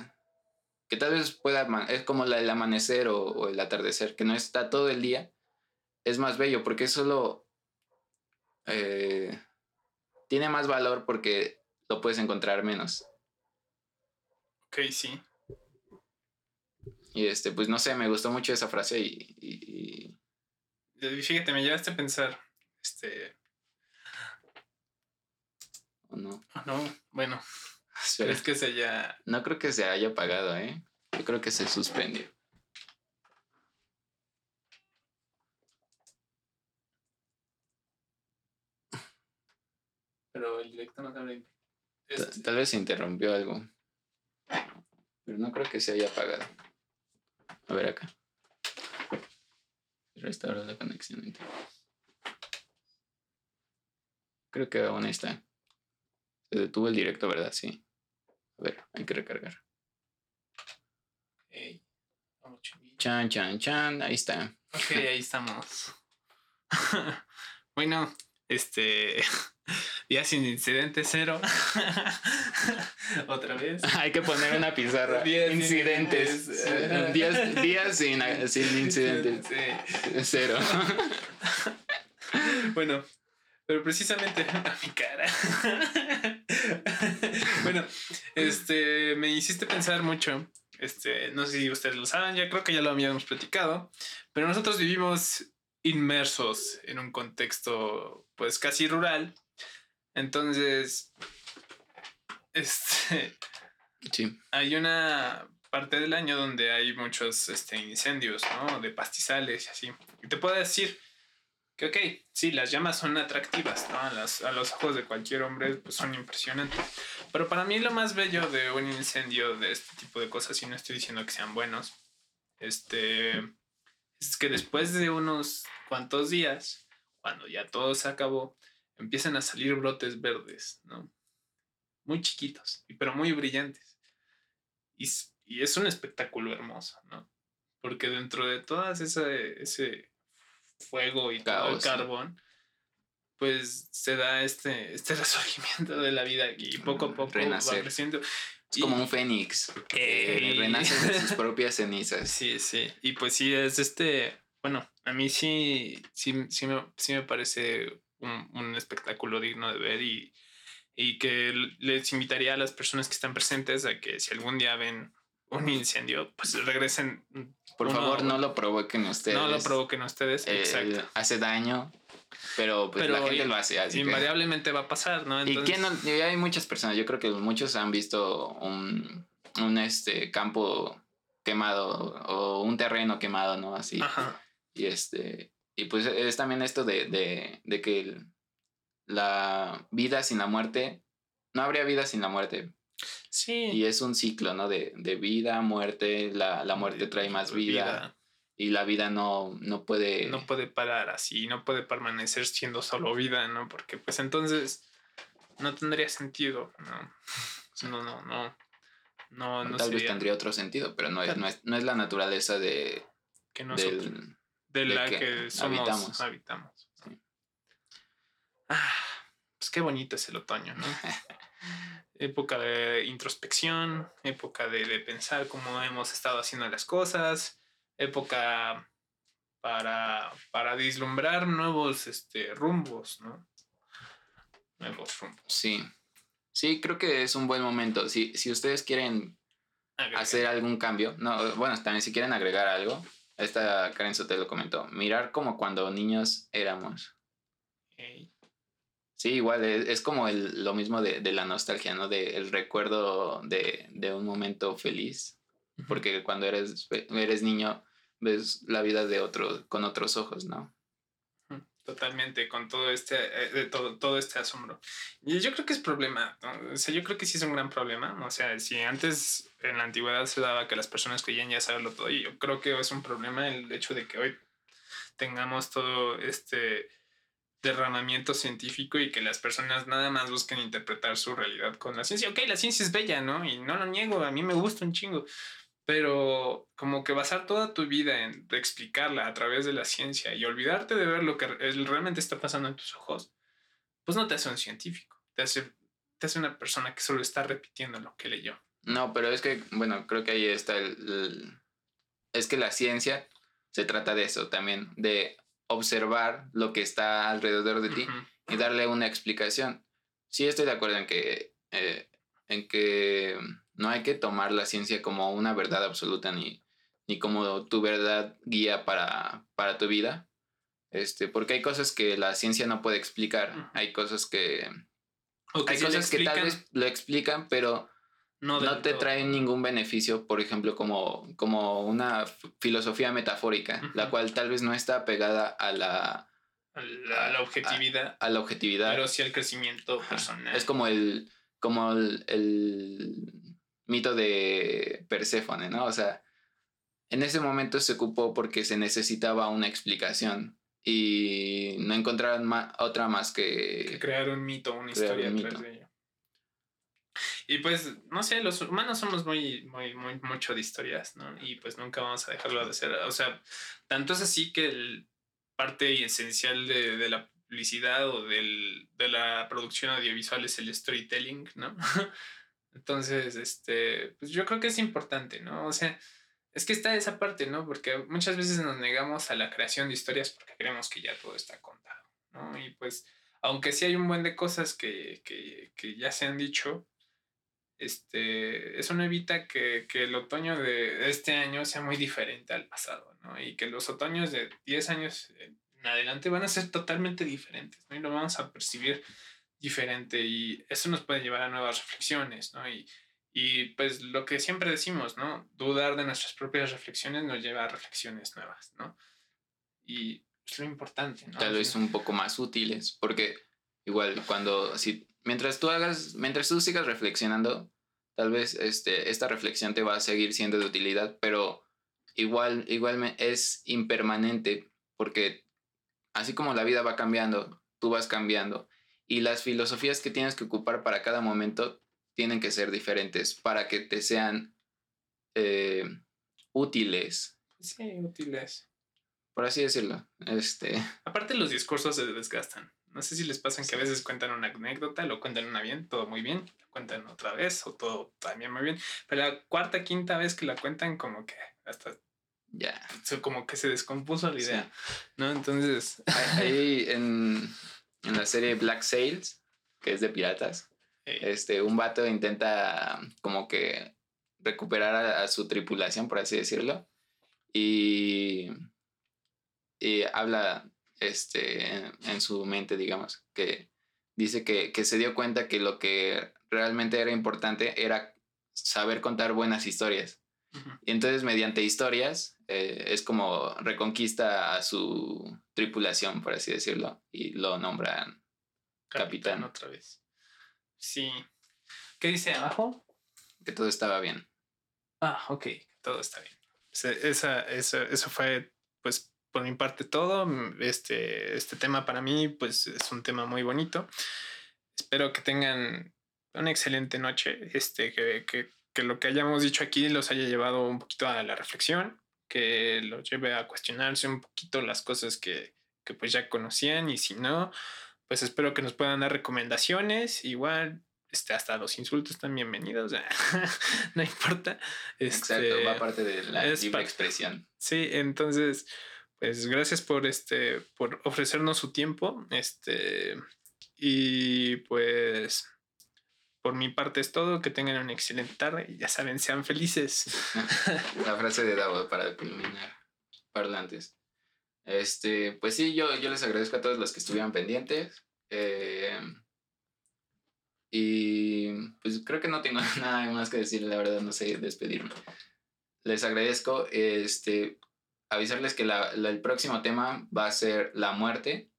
que tal vez pueda, es como la, el amanecer o, o el atardecer, que no está todo el día, es más bello porque es solo eh, tiene más valor porque lo puedes encontrar menos. Ok, sí. Y este, pues no sé, me gustó mucho esa frase y, y- Fíjate, me llevaste a pensar, este, o no. ah, no, bueno, Espera, ¿crees que se haya... no creo que se haya apagado, ¿eh? Yo creo que se suspendió. Pero el directo no. Ta- Este, Tal vez se interrumpió algo. Pero no creo que se haya apagado. A ver acá. Restauró la conexión. Creo que aún está. Se detuvo el directo, ¿verdad? Sí. A ver, hay que recargar. vamos. Chan, chan, chan. Ahí está. Ok, ahí estamos. bueno, este. Día sin incidente cero. Otra vez. Hay que poner una pizarra. Días Incidentes. días, días sin, sin incidentes. Sí. Cero. Bueno, pero precisamente a mi cara. Bueno, este me hiciste pensar mucho. Este, no sé si ustedes lo saben, ya creo que ya lo habíamos platicado, pero nosotros vivimos inmersos en un contexto pues casi rural. Entonces, este, Sí. hay una parte del año donde hay muchos este, incendios, ¿no? De pastizales y así. Y te puedo decir que, ok, sí, las llamas son atractivas, ¿no? A, las- a los ojos de cualquier hombre pues, son impresionantes. Pero para mí lo más bello de un incendio de este tipo de cosas, y no estoy diciendo que sean buenos, este, es que después de unos cuantos días, cuando ya todo se acabó, empiezan a salir brotes verdes, ¿no? Muy chiquitos, pero muy brillantes. Y, y es un espectáculo hermoso, ¿no? Porque dentro de todas ese, ese fuego y todo el Caos, carbón, pues se da este, este resurgimiento de la vida y poco a poco va creciendo. Es Y- como un fénix. que renace de sus propias cenizas. Sí, sí. Y pues sí, es este. Bueno, a mí sí, sí, sí, me, sí me parece un, un espectáculo digno de ver y, y que les invitaría a las personas que están presentes a que si algún día ven un incendio, pues regresen. Por uno- favor, no lo provoquen ustedes. No lo provoquen ustedes. Eh, Exacto. Hace daño, pero pues Pero la gente lo hace. Así que- Invariablemente va a pasar, ¿no? ¿Y quién no? y hay muchas personas, yo creo que muchos han visto un, un este campo quemado o un terreno quemado, ¿no? Así. Ajá. Y este. Y pues es también esto de, de, de que la vida sin la muerte. No habría vida sin la muerte. Sí. Y es un ciclo, ¿no? De, de vida, muerte. La, la muerte trae más vida. Y la vida no, no puede. No puede parar así, no puede permanecer siendo solo vida, ¿no? Porque pues entonces no tendría sentido, ¿no? No, no, no. No, no Tal vez tendría otro sentido, pero no es, no es, no es la naturaleza de, que nosotros, del, de de la que que, somos, habitamos. habitamos. Sí. Ah, pues qué bonito es el otoño, ¿no? época de introspección, época de, de pensar cómo hemos estado haciendo las cosas, época para, para vislumbrar nuevos este, rumbos, ¿no? Nuevos rumbos. Sí. Sí, creo que es un buen momento. Si, si ustedes quieren Agregar. hacer algún cambio, no, bueno, también si quieren agregar algo, esta Karen Sotelo comentó, mirar como cuando niños éramos. Ok. Sí, igual es, es como el, lo mismo de, de la nostalgia, ¿no? De el recuerdo de, de un momento feliz. Porque cuando eres, eres niño, ves la vida de otro, con otros ojos, ¿no? Totalmente, con todo este, eh, de todo, todo este asombro. Y yo creo que es problema, ¿no? o sea, yo creo que sí es un gran problema, o sea, si antes en la antigüedad se daba que las personas creían ya saberlo todo, y yo creo que es un problema el hecho de que hoy tengamos todo este derramamiento científico y que las personas nada más busquen interpretar su realidad con la ciencia. Ok, la ciencia es bella, ¿no? Y no lo niego, a mí me gusta un chingo, pero como que basar toda tu vida en explicarla a través de la ciencia y olvidarte de ver lo que re- realmente está pasando en tus ojos, pues no te hace un científico, te hace, te hace una persona que solo está repitiendo lo que leyó. No, pero es que, bueno, creo que ahí está el, el- Es que la ciencia se trata de eso también, de observar lo que está alrededor de ti y darle una explicación. Sí estoy de acuerdo en que, eh, en que no hay que tomar la ciencia como una verdad absoluta ni, ni como tu verdad guía para, para tu vida. Este, porque hay cosas que la ciencia no puede explicar. Hay cosas que, hay cosas que tal vez lo explican, pero no, te todo. traen ningún beneficio, por ejemplo, como, como una filosofía metafórica, la cual tal vez no está pegada a la, a la, a la objetividad, a la objetividad. pero sí al crecimiento Ajá. personal. Es como el, como el, el mito de Perséfone, ¿no? O sea, en ese momento se ocupó porque se necesitaba una explicación y no encontraron ma- otra más que que... crear un mito, una historia un atrás de. Y pues, no sé, los humanos somos muy, muy, muy, mucho de historias, ¿no? Y pues nunca vamos a dejarlo de ser. O sea, tanto es así que el parte esencial de, de la publicidad o del, de la producción audiovisual es el storytelling, ¿no? Entonces, este, pues yo creo que es importante, ¿no? O sea, es que está esa parte, ¿no? Porque muchas veces nos negamos a la creación de historias porque creemos que ya todo está contado, ¿no? Y pues, aunque sí hay un buen de cosas que, que, que ya se han dicho, este, eso no evita que, que el otoño de este año sea muy diferente al pasado, ¿no? Y que los otoños de 10 años en adelante van a ser totalmente diferentes, ¿no? Y lo vamos a percibir diferente y eso nos puede llevar a nuevas reflexiones, ¿no? Y, y pues lo que siempre decimos, ¿no? Dudar de nuestras propias reflexiones nos lleva a reflexiones nuevas, ¿no? Y es lo importante, ¿no? tal vez un poco más útiles, porque igual cuando, si, mientras tú hagas, mientras tú sigas reflexionando, tal vez este, esta reflexión te va a seguir siendo de utilidad, pero igual, igual me- es impermanente, porque así como la vida va cambiando, tú vas cambiando, y las filosofías que tienes que ocupar para cada momento tienen que ser diferentes para que te sean eh, útiles, Sí, útiles. por así decirlo. Este, Aparte los discursos se desgastan. No sé si les pasan que a veces cuentan una anécdota, lo cuentan una bien, todo muy bien, lo cuentan otra vez o todo también muy bien, pero la cuarta, quinta vez que la cuentan como que hasta ya. como que se descompuso la Sí. idea, ¿no? Entonces, Ahí en, en la serie Black Sails, que es de piratas, este, un vato intenta como que recuperar a, a su tripulación, por así decirlo, y, y habla este, en, en su mente, digamos, que dice que, que se dio cuenta que lo que realmente era importante era saber contar buenas historias. Y entonces mediante historias eh, es como reconquista a su tripulación, por así decirlo, y lo nombran Capitán. otra vez. Sí. ¿Qué dice abajo? que todo estaba bien. Ah, ok, todo está bien. Esa, esa, eso fue, pues, por mi parte todo. Mm, Este, este tema para mí, pues, es un tema muy bonito. Espero que tengan una excelente noche. Este, que, que, que lo que hayamos dicho aquí los haya llevado un poquito a la reflexión, que los lleve a cuestionarse un poquito las cosas que, que pues ya conocían y si no, pues espero que nos puedan dar recomendaciones. Igual, este, hasta los insultos están bienvenidos. no importa. Exacto, Este, va parte de la libre expresión. Sí, entonces, pues gracias por este, por ofrecernos su tiempo. Este, y pues por mi parte es todo. Que tengan una excelente tarde y ya saben, sean felices. La frase de Davo para culminar parlantes. Este, pues sí, yo, yo les agradezco a todos los que estuvieron pendientes. eh, y pues creo que no tengo nada más que decir, la verdad, no sé despedirme. Les agradezco. Este, avisarles que la- la- el próximo tema va a ser la muerte.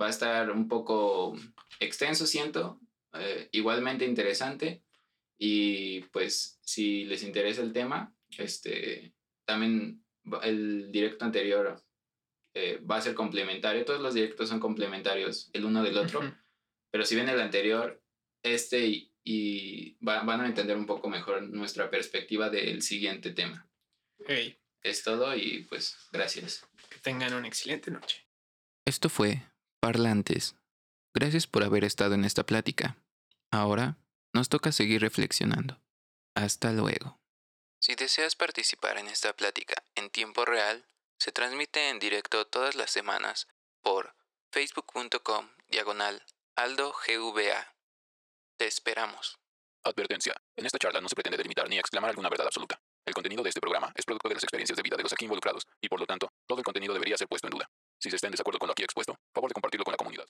Va a estar un poco extenso, siento. eh, igualmente interesante. Y pues si les interesa el tema, este, también el directo anterior eh, va a ser complementario. Todos los directos son complementarios el uno del otro. Ujú. Pero si ven el anterior, este y, y va- van a entender un poco mejor nuestra perspectiva del siguiente tema. Hey, Es todo y pues gracias. que tengan una excelente noche. Esto fue Parlantes. Gracias por haber estado en esta plática. Ahora nos toca seguir reflexionando. Hasta luego. Si deseas participar en esta plática en tiempo real, se transmite en directo todas las semanas por facebook.com diagonal aldogva. Te esperamos. Advertencia. En esta charla no se pretende delimitar ni exclamar alguna verdad absoluta. El contenido de este programa es producto de las experiencias de vida de los aquí involucrados y por lo tanto, todo el contenido debería ser puesto en duda. Si se está en desacuerdo con lo aquí expuesto, favor de compartirlo con la comunidad.